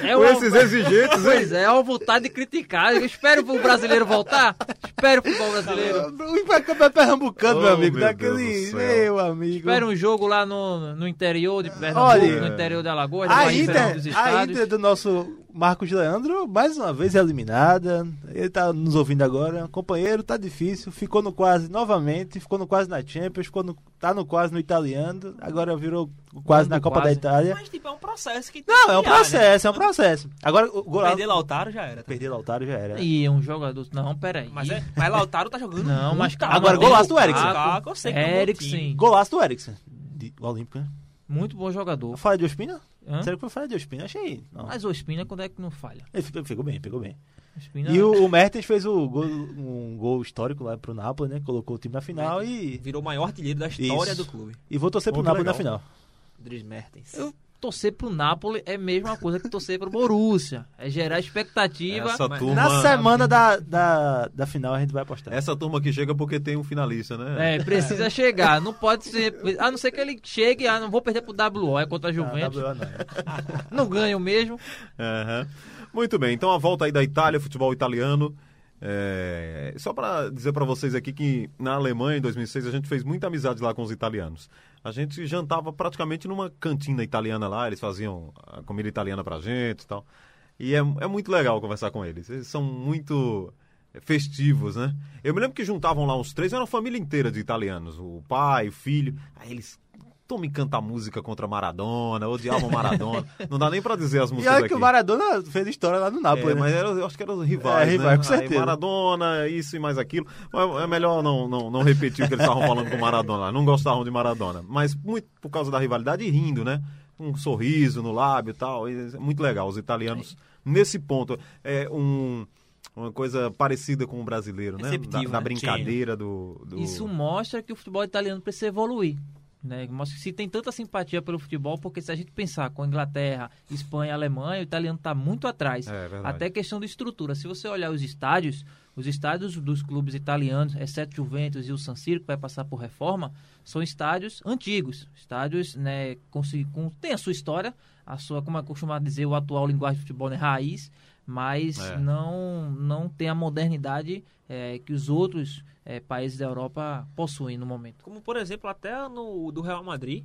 É Com uma- esses exigentes, hein? Pois é, é uma vontade de criticar. Eu espero o brasileiro voltar. Espero o futebol brasileiro. O Impacto pernambucano, Oh, meu amigo. meu daquele. Meu amigo. Espero um jogo lá no, no interior de Pernambuco, Olha, no interior de Alagoas, no A Inter, a. Inter do nosso Marcos Leandro, mais uma vez eliminada. Ele tá nos ouvindo agora. Companheiro, tá difícil. Ficou no quase novamente. Ficou no quase na Champions. Ficou no, tá no quase no italiano. Agora virou quase na Copa quase. da Itália. Mas, tipo, é um processo que tem Não, que é um criar, né? processo, é um processo. Agora, o gol Perder Lautaro já era. tá? Perder Lautaro já era. E um jogador. Não, peraí. Mas, é, mas Lautaro tá jogando Não, muito, mas calma, Agora, tem golaço do Eriksen. Lukaku, eu sei que é um Eriksen. Golaço do Eriksen. De, do Olímpico, né? Muito bom jogador. Falha de Ospina? Hã? Sério que foi falha de Ospina? Achei. Não. Mas o Espina, quando é que não falha? Ele pegou bem, pegou bem. O Espina E o, o Mertens fez o gol- um gol histórico lá pro Napoli, né? Colocou o time na final e, Virou o maior artilheiro da história Isso. do clube. e vou torcer pro Pô, Napoli na legal. final. Dries Mertens. Eu torcer pro Napoli é a mesma coisa que torcer pro Borussia. É gerar expectativa. Essa turma, Na semana da, da, da final a gente vai apostar. essa turma que chega porque tem um finalista, né? É, precisa chegar. Não pode ser. A não ser que ele chegue, ah, não vou perder pro WO, é contra a Ah, Juventus. WO não. Não ganho mesmo. Aham. Muito bem, então a volta aí da Itália, futebol italiano. É, Só para dizer para vocês aqui que na Alemanha, em 2006, a gente fez muita amizade lá com os italianos. A gente jantava praticamente numa cantina italiana lá, eles faziam a comida italiana pra gente e tal. E é, é muito legal conversar com eles. Eles são muito festivos, né? Eu me lembro que juntavam lá uns três, era uma família inteira de italianos. O pai, o filho. Aí eles. Tome cantar música contra Maradona, odiavam Maradona. Não dá nem pra dizer as E músicas olha aqui. que o Maradona fez história lá no Napoli, É, né? mas era- eu acho que eram os rivais, É, rivais, né? com certeza. Aí Maradona, isso e mais aquilo. Mas é melhor não, não, não repetir o que eles estavam falando com Maradona. lá. Não gostavam de Maradona. Mas muito por causa da rivalidade e rindo, né? Um sorriso no lábio e tal. E é muito legal. Os italianos, nesse ponto, é um, uma coisa parecida com o brasileiro, né? Da, da né? brincadeira do, do... Isso mostra que o futebol italiano precisa evoluir. Né? Mostra que se tem tanta simpatia pelo futebol, porque se a gente pensar com a Inglaterra, Espanha, Alemanha, o italiano está muito atrás. É verdade. Até questão de estrutura. Se você olhar os estádios, os estádios dos clubes italianos, exceto Juventus e o San Siro, que vai passar por reforma, são estádios antigos. Estádios, né, com, com- tem a sua história, a sua, como é costumado dizer, o atual linguagem de futebol, né, raiz, mas É. não, não tem a modernidade é, que os outros é, países da Europa possuem no momento. Como, por exemplo, até no do Real Madrid,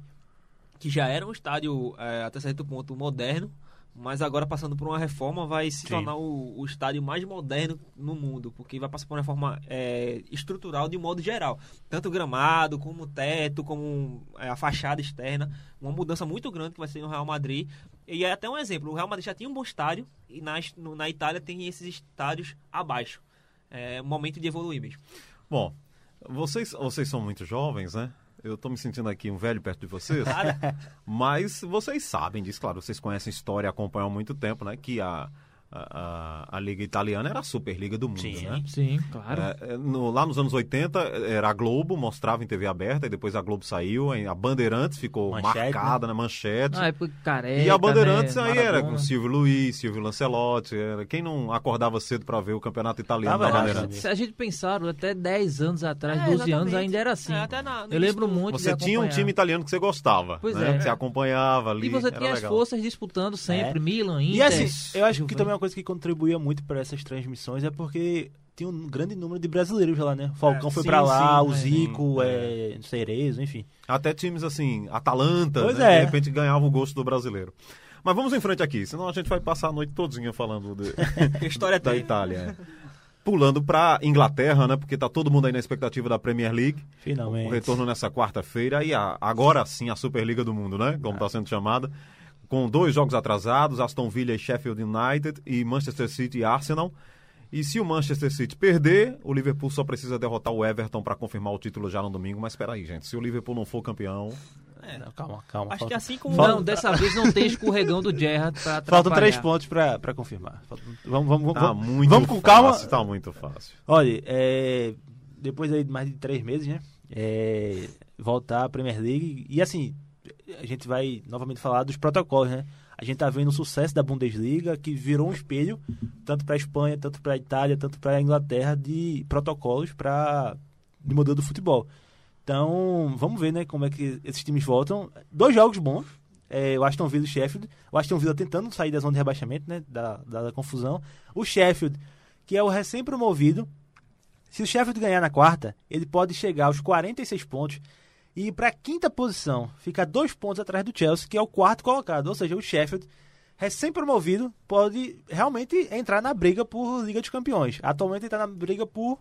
que já era um estádio é, até certo ponto moderno, mas agora passando por uma reforma vai se Sim. tornar o, o estádio mais moderno no mundo, porque vai passar por uma reforma é, estrutural de um modo geral. Tanto o gramado, como o teto, como é, a fachada externa. Uma mudança muito grande que vai ser no Real Madrid. E é até um exemplo, o Real Madrid já tinha um bom estádio e na, no- na Itália tem esses estádios abaixo. É momento de evoluir mesmo. Bom, vocês, vocês são muito jovens, né? Eu tô me sentindo aqui um velho perto de vocês. Mas vocês sabem disso, claro, vocês conhecem a história, acompanham há muito tempo, né? Que a, a, a- a Liga Italiana era a Superliga do mundo, Sim. né? Sim, claro. É, é, no- lá nos anos 80 era a Globo, mostrava em TV aberta, e depois a Globo saiu, a Bandeirantes ficou Manchete, marcada na manchete. Na época careca, e a Bandeirantes né? aí era com Silvio Luiz, Silvio Lancelotti. Era, quem não acordava cedo para ver o campeonato italiano lá, Bandeirantes? Se a gente pensar, até 10 anos atrás, É, 12 anos, exatamente. ainda era assim. É, até na- Eu lembro muito Você de tinha um time italiano que você gostava. Pois né? é. Que você acompanhava ali. E você era tinha as legal. forças disputando sempre, É. Milan, Inter. E assim, eu acho que também uma coisa que contribuía muito para essas transmissões é porque tinha um grande número de brasileiros lá, né? O Falcão É, foi pra lá, sim, o é, Zico, sim, é, Cerezo, enfim. Até times assim, Atalanta, Pois né? é. de repente ganhava o gosto do brasileiro. Mas vamos em frente aqui, senão a gente vai passar a noite todinha falando de, história da tem. Itália. é. Pulando pra Inglaterra, né? Porque tá todo mundo aí na expectativa da Premier League. O Finalmente. retorno nessa quarta-feira e a- agora sim a Superliga do Mundo, né? Como está sendo chamada. Com dois jogos atrasados, Aston Villa e Sheffield United e Manchester City e Arsenal. E se o Manchester City perder, o Liverpool só precisa derrotar o Everton para confirmar o título já no domingo. Mas espera aí, gente. Se o Liverpool não for campeão, Não, calma, calma. Acho falta- que assim como. Não, dessa vez não tem escorregão do Gerrard pra Faltam três pontos pra, pra confirmar. Faltam- Vamos, vamos, vamos, tá vamos, muito vamos com fácil. calma. Tá muito fácil. Olha, é, depois aí de mais de três meses, né? é, voltar à Premier League. E assim, a gente vai novamente falar dos protocolos, né? A gente tá vendo o sucesso da Bundesliga, que virou um espelho, tanto para a Espanha, tanto para a Itália, tanto para a Inglaterra, de protocolos para de modelo do futebol. Então, vamos ver, né, como é que esses times voltam. Dois jogos bons. É, o Aston Villa e o Sheffield. O Aston Villa tentando sair da zona de rebaixamento, né, da, da, da confusão. O Sheffield, que é o recém-promovido, se o Sheffield ganhar na quarta, ele pode chegar aos 46 pontos e ir para a quinta posição, fica dois pontos atrás do Chelsea, que é o quarto colocado. Ou seja, o Sheffield, recém-promovido, pode realmente entrar na briga por Liga dos Campeões. Atualmente ele está na briga por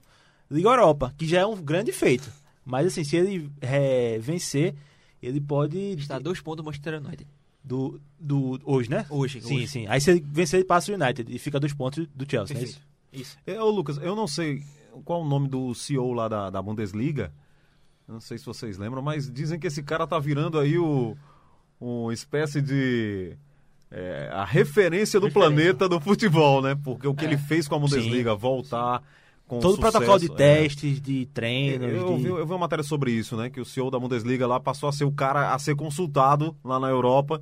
Liga Europa, que já é um grande feito. Mas assim, se ele é, vencer, ele pode. Está a dois pontos do Manchester United. Do, do, hoje, né? Hoje, Sim, hoje. sim. Aí se ele vencer, ele passa o United e fica dois pontos do Chelsea, é isso? Isso. É, ô, Lucas, eu não sei qual o nome do CEO lá da, da Bundesliga. Eu Não sei se vocês lembram, mas dizem que esse cara tá virando aí o uma espécie de é, a referência do Referência. planeta do futebol, né? Porque o que ele fez com a Bundesliga, Sim. voltar com Todo o protocolo de é. testes, de treinos. Eu, de... vi, eu vi uma matéria sobre isso, né? Que o CEO da Bundesliga lá passou a ser o cara a ser consultado lá na Europa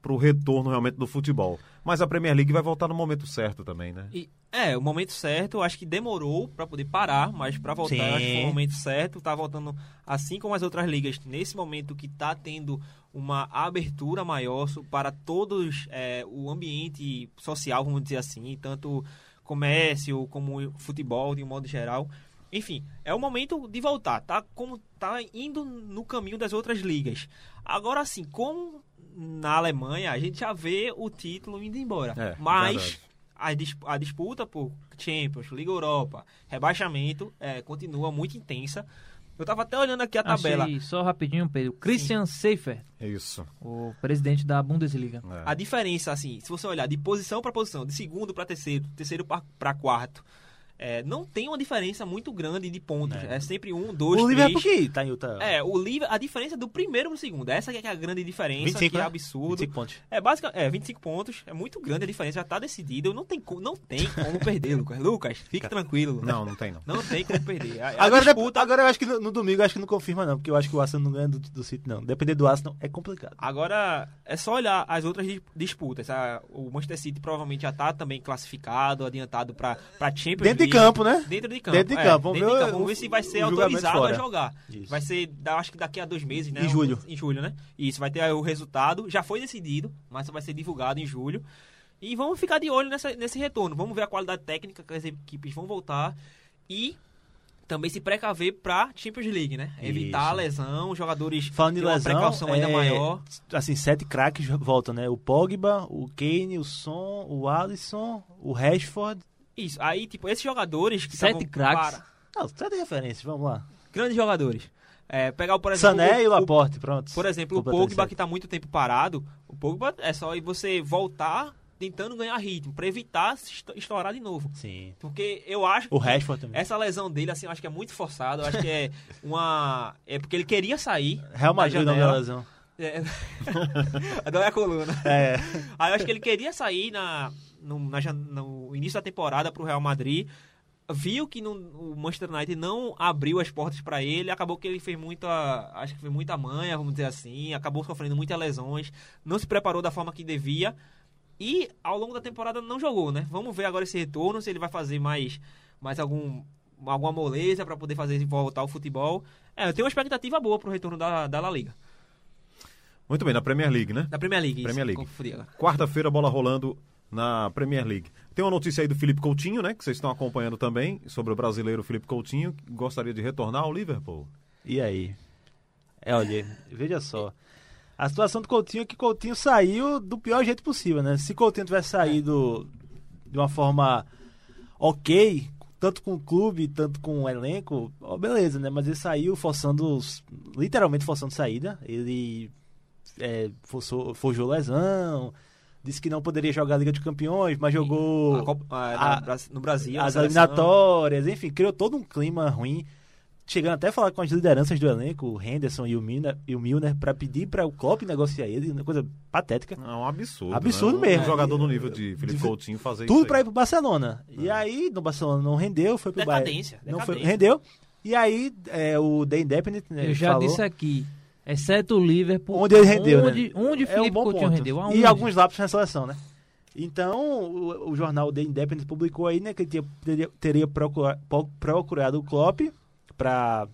para o retorno realmente do futebol. Mas a Premier League vai voltar no momento certo também, né? E, é, o momento certo, eu acho que demorou pra poder parar, mas pra voltar, Sim. eu acho que foi o momento certo. Tá voltando assim como as outras ligas, nesse momento que tá tendo uma abertura maior para todos é, o ambiente social, vamos dizer assim, tanto comércio como futebol de um modo geral. Enfim, é o momento de voltar, tá como tá indo no caminho das outras ligas. Agora sim, como na Alemanha, a gente já vê o título indo embora. É, mas a, dis- a disputa por Champions, Liga Europa, rebaixamento, é, continua muito intensa. Eu tava até olhando aqui a tabela. Achei, só rapidinho, Pedro. Christian Seifer, É isso. o presidente da Bundesliga. É. A diferença, assim, se você olhar de posição para posição, de segundo para terceiro, terceiro para quarto, é, não tem uma diferença muito grande de pontos. É. É, sempre um, dois, o três. Liverpool que tá em outra. É, o Liverpool, a diferença do primeiro pro segundo. Essa que é a grande diferença, 25, que é né? absurdo. 25 pontos. É, basicamente, é, 25 pontos, é muito grande a diferença, já tá decidido. Não tem, não tem como perder, Lucas. Lucas, fique tranquilo. Não, não tem não. Não tem como perder. A, a Agora, disputa, agora eu acho que no, no domingo eu acho que não confirma, não, porque eu acho que o Arsenal não ganha do, do City, não. Depender do Arsenal é complicado. Agora, é só olhar as outras dis- disputas. A- o Manchester City provavelmente já tá também classificado, adiantado pra, pra Champions Dentro de campo, né? Dentro de campo. Dentro de é, campo. Vamos dentro de ver campo. Vamos ver se vai ser autorizado a jogar. Isso. Vai ser, acho que daqui a dois meses, né? Em julho. Em julho, né? Isso, vai ter o resultado. Já foi decidido, mas vai ser divulgado em julho. E vamos ficar de olho nessa, nesse retorno. Vamos ver a qualidade técnica que as equipes vão voltar. E também se precaver pra Champions League, né? Evitar Isso. a lesão, os jogadores Falando lesão, precaução ainda é, maior. Assim, sete craques voltam, né? O Pogba, o Kane, o Son, o Alisson, o Rashford. Isso, aí, tipo, esses jogadores que Sete craques. para- Não, sete referências, vamos lá. Grandes jogadores. É, pegar, o, por exemplo... Sané o- e o- Laporte, pronto. Por exemplo, o Pogba, que tá muito tempo parado, o Pogba é só aí você voltar tentando ganhar ritmo, pra evitar se esto- estourar de novo. Sim. Porque eu acho O que Rashford também. essa lesão dele, assim, eu acho que é muito forçada. Eu acho que é uma... É porque ele queria sair Real Madrid não deu lesão. É. Não é a coluna. É. Aí eu acho que ele queria sair na, no, na no início da temporada para o Real Madrid, viu que não- o Manchester United não abriu as portas para ele, acabou que ele fez muita, acho que fez muita manha, vamos dizer assim, acabou sofrendo muitas lesões, não se preparou da forma que devia e ao longo da temporada não jogou, né? Vamos ver agora esse retorno, se ele vai fazer mais, mais algum, alguma moleza para poder fazer voltar ao futebol. É, eu tenho uma expectativa boa pro retorno da, da La Liga. Muito bem, na Premier League, né? Da Premier League. Premier isso, League. Quarta-feira, bola rolando na Premier League. Tem uma notícia aí do Felipe Coutinho, né? Que vocês estão acompanhando também, sobre o brasileiro Felipe Coutinho, que gostaria de retornar ao Liverpool. E aí? É, olha, veja só. A situação do Coutinho é que Coutinho saiu do pior jeito possível, né? Se Coutinho tivesse saído de uma forma ok, tanto com o clube, tanto com o elenco, beleza, né? Mas ele saiu forçando, literalmente forçando saída. Ele é, forçou, forjou lesão, disse que não poderia jogar a Liga de Campeões, mas jogou A Copa- a- a- na Bras- no Brasil. as seleção. eliminatórias, enfim, criou todo um clima ruim. Chegando até a falar com as lideranças do elenco, o Henderson e o Milner, e o Milner para pedir para o Klopp negociar ele, uma coisa patética. É um absurdo. Absurdo né? mesmo. Um jogador no nível de Felipe De- Coutinho fazer Tudo isso. para aí. ir pro Barcelona. E aí, no Barcelona não rendeu, foi pro Bayern. Decadência, Não foi, rendeu. E aí, é, o The Independent né, Eu já falou, disse aqui, exceto o Liverpool. Onde ele rendeu, né? onde, Onde é um Felipe Coutinho ponto. rendeu? E Aonde? alguns lápis na seleção, né? Então, o, o jornal The Independent publicou aí, né, que ele tinha- teria, teria procura- procurado o Klopp para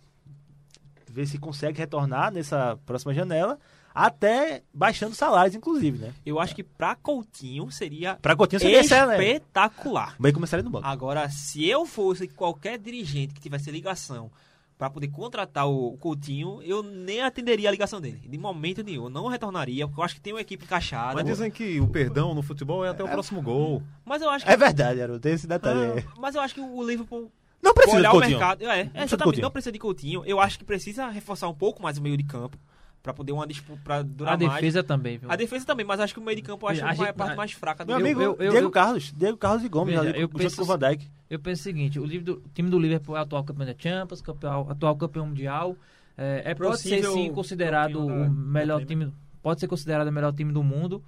ver se consegue retornar nessa próxima janela, até baixando salários, inclusive, né? Eu acho que pra Coutinho seria Pra Coutinho seria excelente. espetacular. Bem começaria no banco. Agora, se eu fosse qualquer dirigente que tivesse ligação pra poder contratar o Coutinho, eu nem atenderia a ligação dele. De momento nenhum. Eu não retornaria, porque eu acho que tem uma equipe encaixada. Mas dizem que o perdão no futebol é até o próximo gol. Mas eu acho que. É verdade, Aaron, tem esse detalhe Ah, mas eu acho que o Liverpool Não precisa olhar de o Coutinho. mercado. É, é de exatamente, não precisa de Coutinho. Eu acho que precisa reforçar um pouco mais o meio de campo pra poder uma disputa pra durar A mais. defesa também, viu? A defesa também, mas acho que o meio de campo eu acho A a, gente- parte a- mais fraca do Meu amigo, eu- eu- Diego eu- Carlos. Diego Carlos e Gomes, Veja, ali, eu junto penso- com o Van Dijk. Eu penso o seguinte, o, do- o time do Liverpool é atual campeão da Champions, campeão, atual campeão mundial. É, é- pode ser sim considerado o melhor time, pode ser considerado o melhor time do mundo,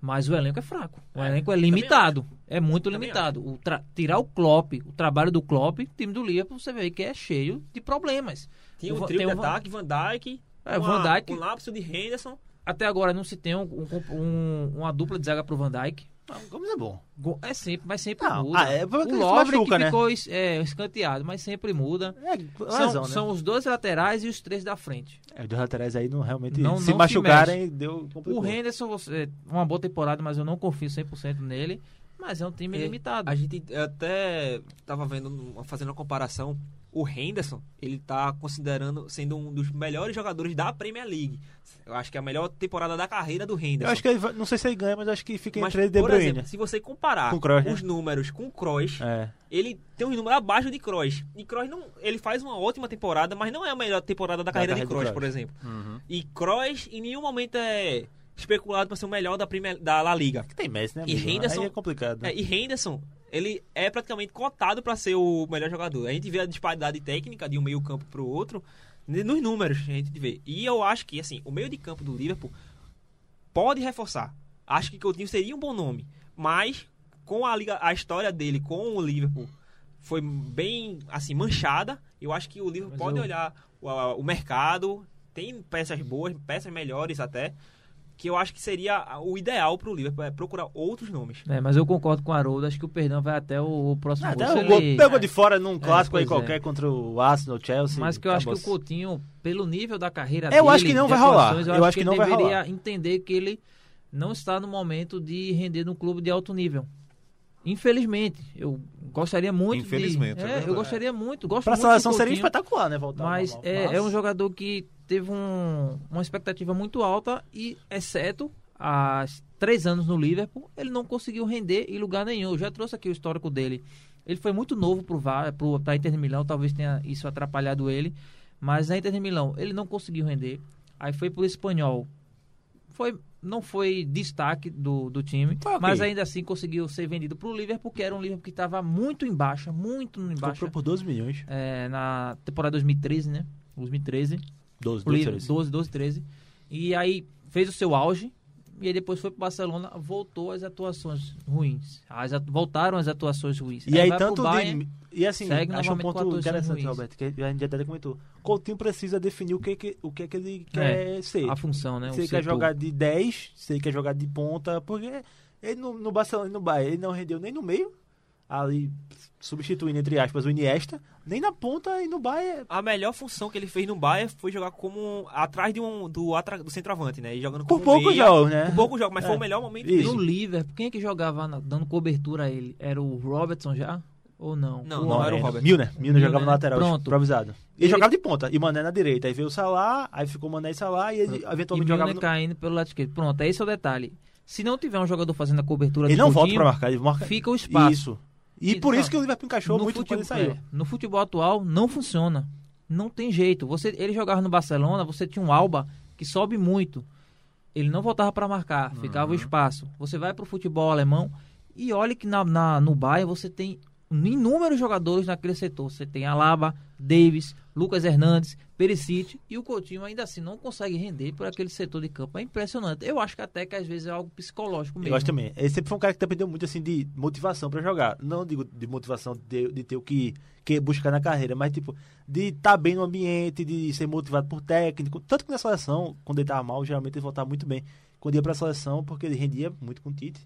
mas o elenco é fraco. O É, elenco é limitado, é muito limitado. O tirar o Klopp, o trabalho do Klopp, o time do Liverpool, você vê que é cheio de problemas. Tinha O Va- trio tem de o Van- ataque, Van Dijk, É, uma- Van Dijk. um lapso de Henderson. Até agora não se tem um- um- um- uma dupla de zaga pro Van Dijk. Não, Gomes é bom. É sempre, mas sempre Não, muda. ah, é o se Lovren machuca, que né? ficou é, escanteado, mas sempre muda. É, São, lesão, né? são os dois laterais e os três da frente. É, os dois laterais aí não realmente Não- se não se machucarem, deu complicou. O Henderson, você, uma boa temporada, mas eu não confio 100% nele. Mas é um time É, limitado. A gente até tava vendo, fazendo uma comparação. O Henderson, ele tá considerando sendo um dos melhores jogadores da Premier League. Eu acho que é a melhor temporada da carreira do Henderson. Eu acho que vai- não sei se ele ganha, mas acho que fica Mas, entre ele e De por Bruyne. exemplo, se você comparar Com Kroos, né? os números com o Kroos, É. ele tem um número abaixo de Kroos. E Kroos não, ele faz uma ótima temporada, mas não é a melhor temporada da, Da carreira de carreira Kroos, Kroos. por exemplo. Uhum. E Kroos em nenhum momento é especulado para ser o melhor da, Premier, da La Liga. Tem Messi, né? E amigo? Henderson- Aí é complicado. né? É, e Henderson, ele é praticamente cotado para ser o melhor jogador. A gente vê a disparidade técnica de um meio campo pro outro n- nos números, a gente vê. E eu acho que assim, o meio de campo do Liverpool pode reforçar. Acho que Coutinho seria um bom nome, mas com a liga, a história dele com o Liverpool foi bem assim manchada. Eu acho que o Liverpool Mas pode eu- olhar o, o mercado, tem peças boas, peças melhores até, que eu acho que seria o ideal pro Liverpool é procurar outros nomes. É, mas eu concordo com o Haroldo, acho que o perdão vai até o, o próximo Ah, gol. até Se o gol ele- pegou de fora num clássico aí pois é. qualquer contra o Arsenal, Chelsea. Mas que eu acho que o. Coutinho, pelo nível da carreira Eu dele, acho que não vai rolar. atuações, Eu acho que ele não vai deveria rolar. entender que ele não está no momento de render num clube de alto nível. Infelizmente, eu gostaria muito Infelizmente, de, é é, eu gostaria muito, gosto Pra muito do seleção seria espetacular, né? Voltar mas normal. é, Mas- é um jogador que teve um- uma expectativa muito alta e, exceto as três anos no Liverpool, ele não conseguiu render em lugar nenhum. Eu já trouxe aqui o histórico dele. Ele foi muito novo pro, pra Inter de Milão, talvez tenha isso atrapalhado ele. Mas na Inter de Milão ele não conseguiu render. Aí foi pro espanhol. Foi, não foi destaque do, do time, ok. mas ainda assim conseguiu ser vendido pro Liverpool, que era um Liverpool que estava muito em baixa, muito em baixa Comprou por 12 milhões. é, na temporada 2013, né? 2013. 12, O Liverpool, 12, 12, 12, 13. E aí fez o seu auge e aí depois foi pro Barcelona, voltou às atuações ruins. As atu- voltaram às atuações ruins. E aí, pro tanto Bayern, de. E assim, acho um ponto interessante, ruins. Roberto, que a gente até comentou. Coutinho precisa definir o que, que, o que, é que ele quer ser. a função, né? se ele quer setor. jogar de 10, se ele quer jogar de ponta, porque ele no, no Barcelona e no Bayern, ele não rendeu nem no meio, ali substituindo, entre aspas, o Iniesta, nem na ponta e no Bayern. A melhor função que ele fez no Bayern foi jogar como atrás de um, do, do centroavante, né? E jogando Por como poucos meia, jogos, né? Por poucos jogos, mas É. foi o melhor momento Isso. No dele. Liverpool, quem é que jogava na- dando cobertura a ele? Era o Robertson já? Ou não? Não, O não era o é, Robert. Milner, Milner jogava Milner, na lateral, pronto. improvisado. Ele, Ele- jogava de ponta, e Mané na direita. Aí veio o Salah, aí ficou Mané e Salah, e ele E eventualmente Milner jogava no... caindo pelo lado esquerdo. Pronto, esse é o detalhe. Se não tiver um jogador fazendo a cobertura Ele do não volta pra marcar, ele marca... fica o espaço. Isso. E por isso que o Liverpool encaixou muito quando ele futebol, saiu. é, no futebol atual não funciona. Não tem jeito. Você, ele jogava no Barcelona, você tinha um Alba que sobe muito. Ele não voltava para marcar, ficava o espaço. Você vai para o futebol alemão e olha que na, na- no Bayern você tem inúmeros jogadores naquele setor. Você tem Alaba, Davis, Lucas Hernandes, Perisic e o Coutinho ainda assim não consegue render por aquele setor de campo. É impressionante. Eu acho que até que às vezes é algo psicológico mesmo. Eu acho também. Ele sempre foi um cara que dependeu muito assim de motivação pra jogar. Não digo de motivação de, de ter o que, que buscar na carreira, mas tipo, de estar bem no ambiente, de ser motivado por técnico. Tanto que na seleção, quando ele tava mal, geralmente ele voltava muito bem. Quando ia pra seleção, porque ele rendia muito com o Tite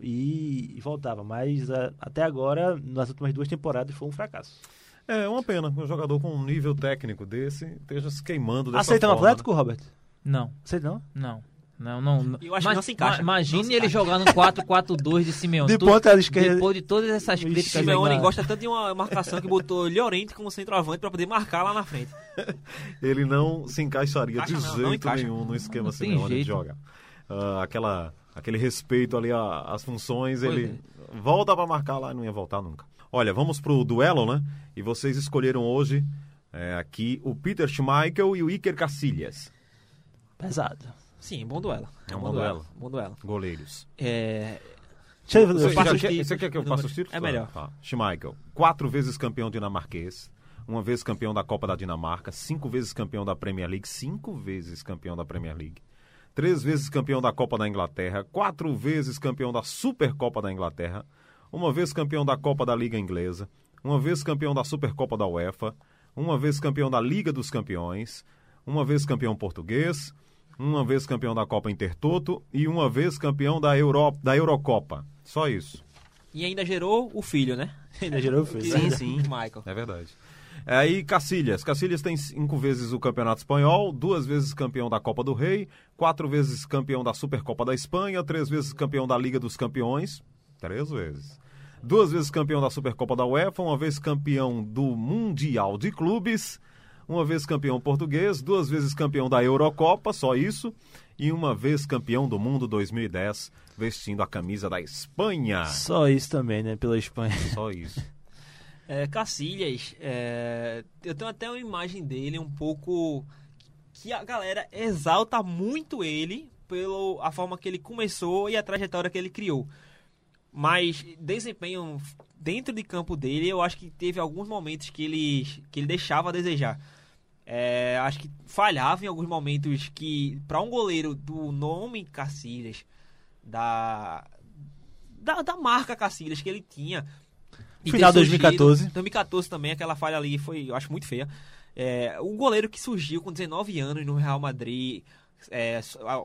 e, e voltava. Mas a- até agora, nas últimas duas temporadas, foi um fracasso. É uma pena que um jogador com um nível técnico desse esteja se queimando dessa Aceita forma, né? Atlético, Robert? Não. Aceita não? Não. Não, não. não. Eu acho que não se encaixa. ma- Imagine Não se ele encaixa. no 4-4-2 de Simeone. De ponta esquerda. Depois de todas essas críticas. Simeone na- gosta tanto de uma marcação que botou Llorente como centroavante pra poder marcar lá na frente. Ele não se encaixaria Encaixa de não, não jeito encaixa. nenhum no esquema Não Simeone de jeito. joga. Ah, aquela, aquele respeito ali às funções, Pois ele volta pra marcar lá e não ia voltar nunca. Olha, vamos pro duelo, né? E vocês escolheram hoje é, aqui o Peter Schmeichel e o Iker Casillas, Pesado. Sim, bom duelo. É um bom duelo. Bom duelo. goleiros. É, Deixa eu, Você, eu já quer, você quer que eu faça os títulos? É melhor. Tá. Schmeichel, quatro vezes campeão dinamarquês, uma vez campeão da Copa da Dinamarca, cinco vezes campeão da Premier League, cinco vezes campeão da Premier League, três vezes campeão da Copa da Inglaterra, quatro vezes campeão da Supercopa da Inglaterra, uma vez campeão da Copa da Liga Inglesa, uma vez campeão da Supercopa da UEFA, uma vez campeão da Liga dos Campeões, uma vez campeão português, uma vez campeão da Copa Intertoto e uma vez campeão da, Euro, da Eurocopa. Só isso. e ainda gerou o filho, né? Ainda gerou feio. Sim, sim. Michael. É verdade. Aí Cacilhas. Cacilhas tem cinco vezes o Campeonato Espanhol, duas vezes campeão da Copa do Rei, quatro vezes campeão da Supercopa da Espanha, três vezes campeão da Liga dos Campeões, três vezes. Duas vezes campeão da Supercopa da UEFA, uma vez campeão do Mundial de Clubes, uma vez campeão português, duas vezes campeão da Eurocopa, só isso, e uma vez campeão do Mundo 2010, vestindo a camisa da Espanha. Só isso também, né? Pela Espanha. Só isso. É, Cacilhas, é, eu tenho até uma imagem dele um pouco que a galera exalta muito ele pela a forma que ele começou e a trajetória que ele criou. Mas desempenho dentro de campo dele, eu acho que teve alguns momentos que ele, que ele deixava a desejar. É, acho que falhava em alguns momentos que, para um goleiro do nome Cacilhas, da, da, da marca Cacilhas que ele tinha. E Final de surgido- 2014. 2014 também, aquela falha ali foi, eu acho muito feia. É, o goleiro que surgiu com 19 anos no Real Madrid, é,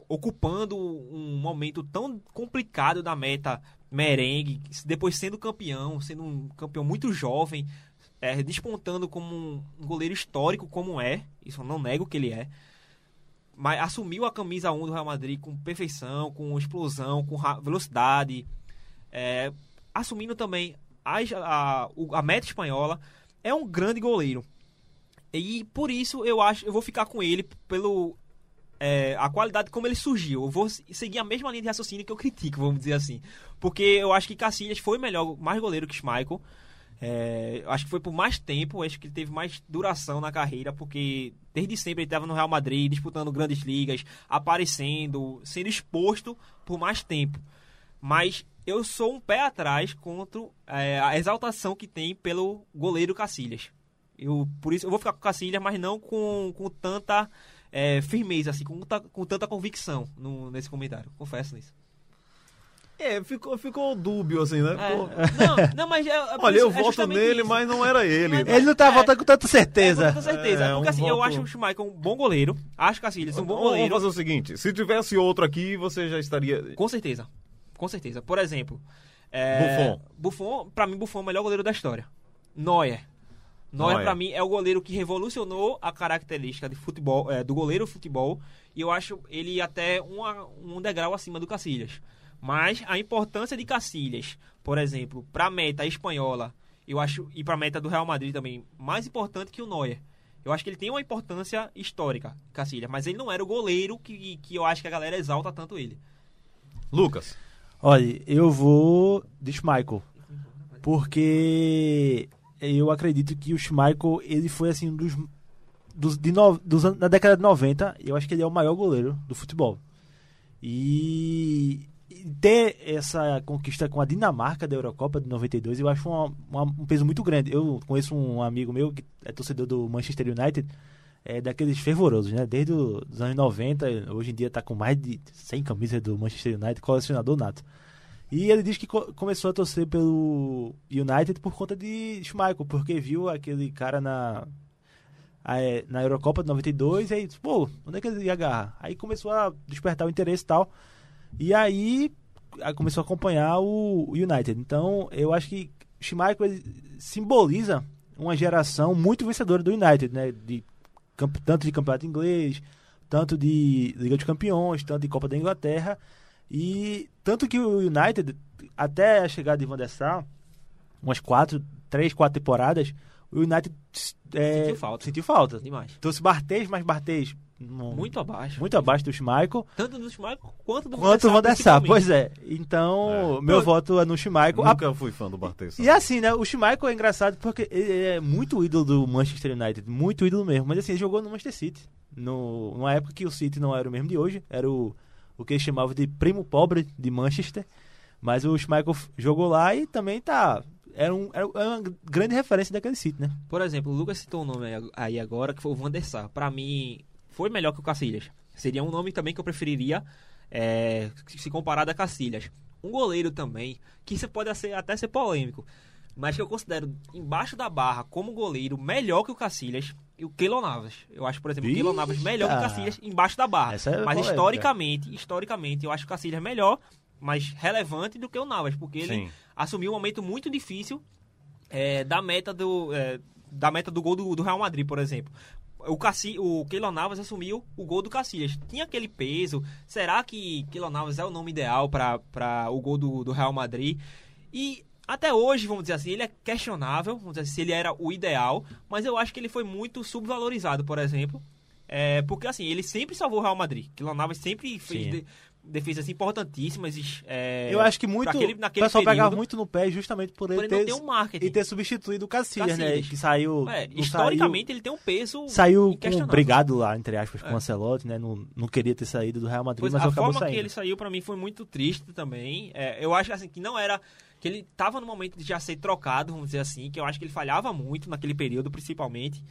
ocupando um momento tão complicado da meta merengue, depois sendo campeão, sendo um campeão muito jovem, é, despontando como um goleiro histórico como é, isso eu não nego que ele é, mas assumiu a camisa 1 do Real Madrid com perfeição, com explosão, com velocidade, é, assumindo também a, o- a meta espanhola, é um grande goleiro. E por isso eu acho, eu vou ficar com ele pelo é, a qualidade como ele surgiu. Eu vou se- seguir a mesma linha de raciocínio que eu critico, vamos dizer assim. Porque eu acho que Cacilhas foi melhor, mais goleiro que Schmeichel. É, acho que foi por mais tempo, acho que ele teve mais duração na carreira, porque desde sempre ele estava no Real Madrid, disputando grandes ligas, aparecendo, sendo exposto por mais tempo. Mas eu sou um pé atrás contra é, a exaltação que tem pelo goleiro Cacilhas. Eu, por isso eu vou ficar com Cacilhas, mas não com, com tanta é, firmeza, assim, com, com tanta convicção no- nesse comentário. Confesso nisso. É, ficou, ficou dúbio, assim, né? É. Não, não, mas é, é Olha, isso- eu é voto nele, isso. mas não era ele. Mas- Ele não tá É. voltando com tanta É, certeza. com certeza. É, Porque um assim, eu voto- acho o Schmeichel um bom goleiro. Acho o Cacilhas um bom Vamos goleiro. fazer o seguinte: se tivesse outro aqui, você já estaria. Com certeza. Com certeza. Por exemplo. é, Buffon. Buffon, pra mim, Buffon é o melhor goleiro da história. Neuer. Neuer, Neuer. pra mim, é o goleiro que revolucionou a característica de futebol, é, do goleiro futebol. E eu acho ele até uma- um degrau acima do Cacilhas. Mas a importância de Cacilhas, por exemplo, pra meta espanhola, eu acho, e pra meta do Real Madrid também, mais importante que o Neuer. Eu acho que ele tem uma importância histórica, Cacilhas, mas ele não era o goleiro que, que eu acho que a galera exalta tanto ele. Lucas. Olha, eu vou de Schmeichel. Porque eu acredito que o Schmeichel, ele foi assim um dos, dos, de no, dos na década de 90, eu acho que ele é o maior goleiro do futebol. E, e ter essa conquista com a Dinamarca da Eurocopa de 92, eu acho uma- uma- um peso muito grande. Eu conheço um amigo meu que é torcedor do Manchester United, é daqueles fervorosos, né? Desde os anos 90, hoje em dia tá com mais de 100 camisas do Manchester United, colecionador nato. E ele diz que co- começou a torcer pelo United por conta de Schmeichel, porque viu aquele cara na é, na Eurocopa de 92 e aí, pô, onde é que ele ia agarrar? Aí começou a despertar o interesse e tal. E aí começou a acompanhar o United. Então, eu acho que Schmeichel simboliza uma geração muito vencedora do United, né? De, tanto de campeonato inglês, tanto de Liga dos Campeões, tanto de Copa da Inglaterra. E tanto que o United, até a chegada de Van der Sar, umas quatro, três, quatro temporadas, o United é, Sentiu falta. Sentiu falta. Demais. Trouxe Barthez, mas Barthez não- Muito abaixo. muito abaixo do Schmeichel. Tanto do Schmeichel quanto do Quanto o Van der Sar, pois é. Então, meu Eu- voto é no Schmeichel. A- Nunca fui fã do Barthez. E assim, né? O Schmeichel é engraçado porque ele é muito ídolo do Manchester United. Muito ídolo mesmo. Mas assim, ele jogou no Manchester City. No, numa época que o City não era o mesmo de hoje. Era o, o que eles chamavam de primo pobre de Manchester. Mas o Schmeichel jogou lá e também tá... Era, um, era uma grande referência daquele City, né? Por exemplo, o Lucas citou um nome aí- aí agora, que foi o Van der Sar. Pra mim, foi melhor que o Cacilhas. Seria um nome também que eu preferiria é, se comparado a Cacilhas. Um goleiro também, que isso pode ser, até ser polêmico, mas que eu considero embaixo da barra como goleiro melhor que o Cacilhas e o Keylor Navas. Eu acho, por exemplo, o Keylor Navas melhor que o. Cacilhas embaixo da barra. É mas historicamente, historicamente, eu acho o Cacilhas melhor, mais relevante do que o Navas, porque ele Sim. assumiu um momento muito difícil é, da meta do é, da meta do gol do, do Real Madrid, por exemplo. O, Cassi, o Keylor Navas assumiu o gol do Cacilhas. Tinha aquele peso. Será que Keylor Navas é o nome ideal para o gol do, do Real Madrid? E até hoje, vamos dizer assim, ele é questionável, vamos dizer assim, se ele era o ideal, mas eu acho que ele foi muito subvalorizado, por exemplo. É, porque assim, ele sempre salvou o Real Madrid. Keylor Navas sempre fez de- defesas importantíssimas. é, Eu acho que muito. pra aquele- o naquele pessoal pegava período. muito no pé justamente por ele por ele ter, um marketing. e ter substituído o Cacilhas, né? Que saiu. É, historicamente ele tem um peso Saiu com, brigado lá, entre aspas, com É. o Ancelotti, né? Não, não queria ter saído do Real Madrid, Pois, mas a acabou forma saindo. que ele saiu pra mim foi muito triste também. É, eu acho assim que não era que ele tava no momento de já ser trocado, vamos dizer assim, que eu acho que ele falhava muito naquele período, principalmente.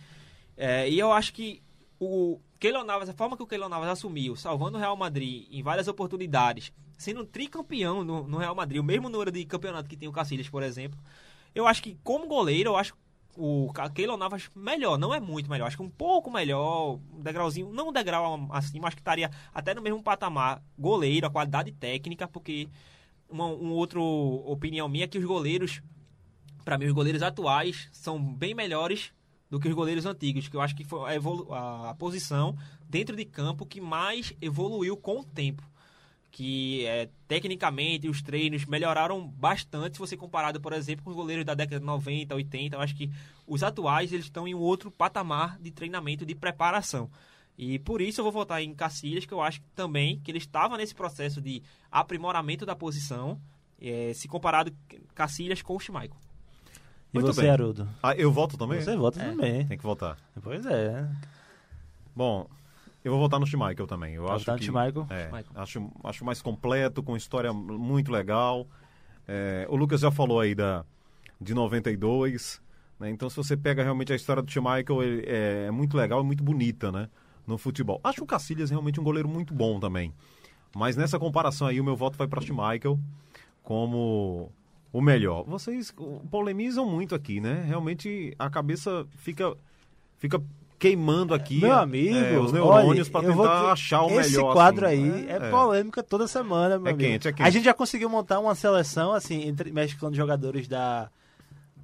É, e eu acho que o Keylor Navas, a forma que o Keylor Navas assumiu, salvando o Real Madrid em várias oportunidades, sendo tricampeão no, no Real Madrid, o mesmo número de campeonato que tem o Cacilhas, por exemplo. Eu acho que como goleiro, eu acho o Keylor Navas melhor, não é muito melhor, acho que um pouco melhor, um degrauzinho, não um degrau acima, acho que estaria até no mesmo patamar goleiro, a qualidade técnica, porque uma um outro opinião minha é que os goleiros, para mim os goleiros atuais são bem melhores do que os goleiros antigos, que eu acho que foi a, a- posição dentro de campo que mais evoluiu com o tempo. Que é, tecnicamente os treinos melhoraram bastante se você comparado, por exemplo, com os goleiros da década de 90, 80. Eu acho que os atuais eles estão em um outro patamar de treinamento, de preparação. E por isso eu vou votar em Cacilhas, que eu acho também que ele estava nesse processo de aprimoramento da posição, eh, se comparado Cacilhas com o Schmeichel. E Muito você, bem. Haroldo? Ah, eu voto também? Você vota É. também. Tem que votar. Pois é. Bom, eu vou votar no Schmeichel também. Eu Vai acho votar no que, Schmeichel? É, Schmeichel. acho, acho mais completo, com história muito legal. É, o Lucas já falou aí da, de 92, né? Então se você pega realmente a história do Schmeichel, ele- é, é muito legal e muito bonita, né? no futebol. Acho o Cacilhas realmente um goleiro muito bom também. Mas nessa comparação aí, o meu voto vai para Schmeichel como o melhor. Vocês polemizam muito aqui, né? Realmente a cabeça fica, fica queimando aqui Meu é, amigo, é, os neurônios para tentar dizer, achar o esse melhor. quadro assim. aí é, polêmica toda semana, meu É amigo. quente, é quente. A gente já conseguiu montar uma seleção, assim, entre, mesclando jogadores da,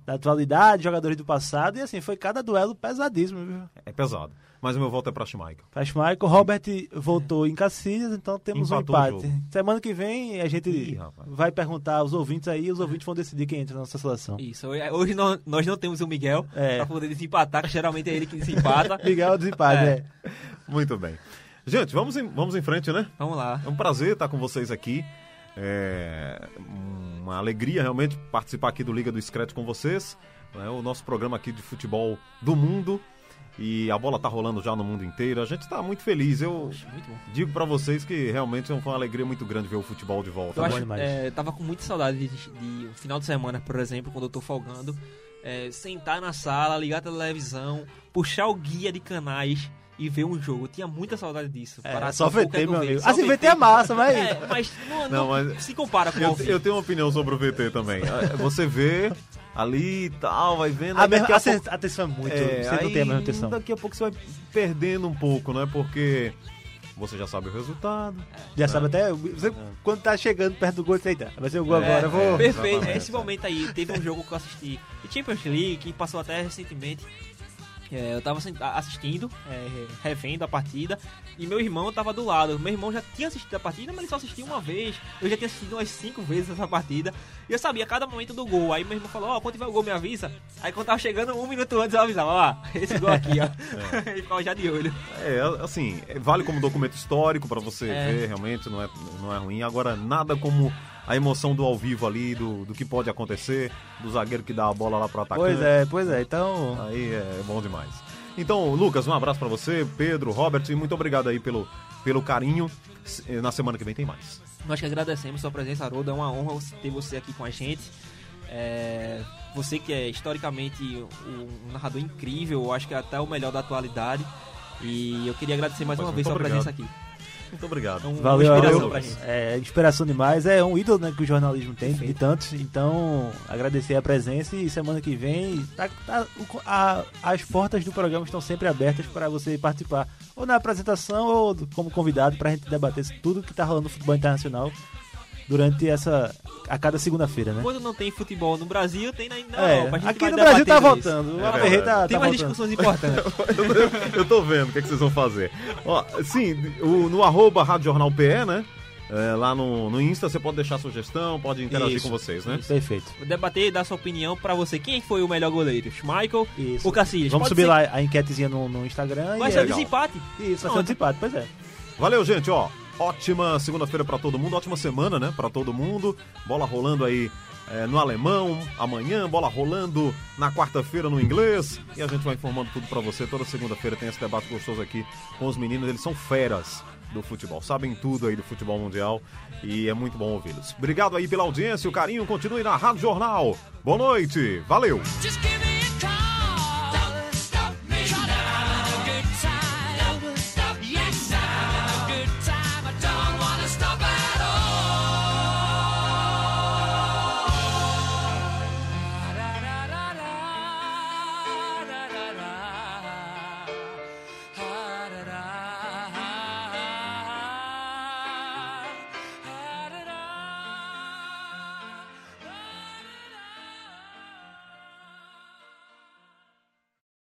da atualidade, jogadores do passado, e assim, foi cada duelo pesadíssimo, viu? É pesado. Mas o meu voto é para Schmeichel. Pra Schmeichel, Robert voltou em Cacilhas, então temos Empatou um empate. Semana que vem a gente Ih, vai perguntar aos ouvintes aí, e os ouvintes vão decidir quem entra na nossa seleção. Isso, hoje- hoje nó- nós não temos o Miguel É. pra poder desempatar, que geralmente é ele que desempata. Miguel desempate, É. é. Muito bem. Gente, vamos em, vamos em frente, né? Vamos lá. É um prazer estar com vocês aqui. É uma alegria realmente participar aqui do Liga do Scratch com vocês. É o nosso programa aqui de futebol do mundo. E a bola tá rolando já no mundo inteiro. A gente tá muito feliz. Eu Muito digo pra vocês que realmente foi uma alegria muito grande ver o futebol de volta. Eu bom acho, é, tava com muita saudade de, de um final de semana, por exemplo, quando eu tô folgando, é, sentar na sala, ligar a televisão, puxar o guia de canais e ver um jogo. Eu tinha muita saudade disso. É, Parar só VT, é meu amigo. Só Assim, VT é massa, mas... É, mas não, Não, não mas- se compara com o Eu, eu tenho uma opinião sobre o VT também. É, Você vê ali e tal, vai vendo. A, mesma, a a, pouco- atenção é muito... É, você não tem a mesma atenção. Daqui a pouco você vai perdendo um pouco, né? Porque você já sabe o resultado. Já sabe até... Você, quando tá chegando perto do gol, você eita, vai ser o gol agora, eu vou... Perfeito, Exatamente. esse momento aí, teve um jogo que eu assisti de Champions League, que passou até recentemente. É, eu tava assistindo, é, revendo a partida, e meu irmão tava do lado. Meu irmão já tinha assistido a partida, mas ele só assistiu uma vez. Eu já tinha assistido umas cinco vezes essa partida. E eu sabia cada momento do gol. Aí meu irmão falou, ó, quando tiver o gol me avisa. Aí quando tava chegando, um minuto antes eu avisava, ó, esse gol aqui, ó. Ele ficava já de olho. É, assim, é, vale como documento histórico pra você É. ver, realmente, não é, não é ruim. Agora, nada como a emoção do ao vivo ali, do, do que pode acontecer, do zagueiro que dá a bola lá pro atacante. Pois é, pois é, então... Aí é bom demais. Então, Lucas, um abraço pra você, Pedro, Robert, e muito obrigado aí pelo, pelo carinho. S- Na semana que vem tem mais. Nós que agradecemos sua presença, Haroldo. É uma honra ter você aqui com a gente. É, você que é historicamente um narrador incrível, eu acho que é até o melhor da atualidade. E eu queria agradecer mais Pois, uma vez sua obrigado. presença aqui. Muito obrigado. É uma Valeu, inspiração valeu. pra gente. É, inspiração demais. É um ídolo né, que o jornalismo tem, de tantos. Então, agradecer a presença e semana que vem, tá- tá- a- as portas do programa estão sempre abertas para você participar, ou na apresentação ou como convidado, para a gente debater tudo que está rolando no futebol internacional durante essa. a cada segunda-feira, né? Quando não tem futebol no Brasil, tem na, na É, Europa. A gente aqui no Brasil tá isso. voltando. O É Aperrei tá, verdade. Tem tá mais voltando. discussões importantes. Eu tô vendo o que, é que vocês vão fazer. Ó, sim, o- no arroba Rádio Jornal PE, né? É, lá no, no Insta você pode deixar sugestão, pode interagir Isso, com vocês, né? Perfeito. Vou debater e dar sua opinião pra você. Quem foi o melhor goleiro? Schmeichel Isso. ou Cacilhas? Vamos Pode subir ser- lá a enquetezinha no, no Instagram. Vai e ser é um desempate. Isso, vai ser um desempate, pois é. Valeu, gente, ó. Ótima segunda-feira pra todo mundo, ótima semana, né? Pra todo mundo. Bola rolando aí é, no alemão, amanhã, bola rolando na quarta-feira no inglês. E a gente vai informando tudo pra você. Toda segunda-feira tem esse debate gostoso aqui com os meninos. Eles são feras do futebol, sabem tudo aí do futebol mundial e é muito bom ouvi-los. Obrigado aí pela audiência, o carinho. Continue na Rádio Jornal. Boa noite, valeu!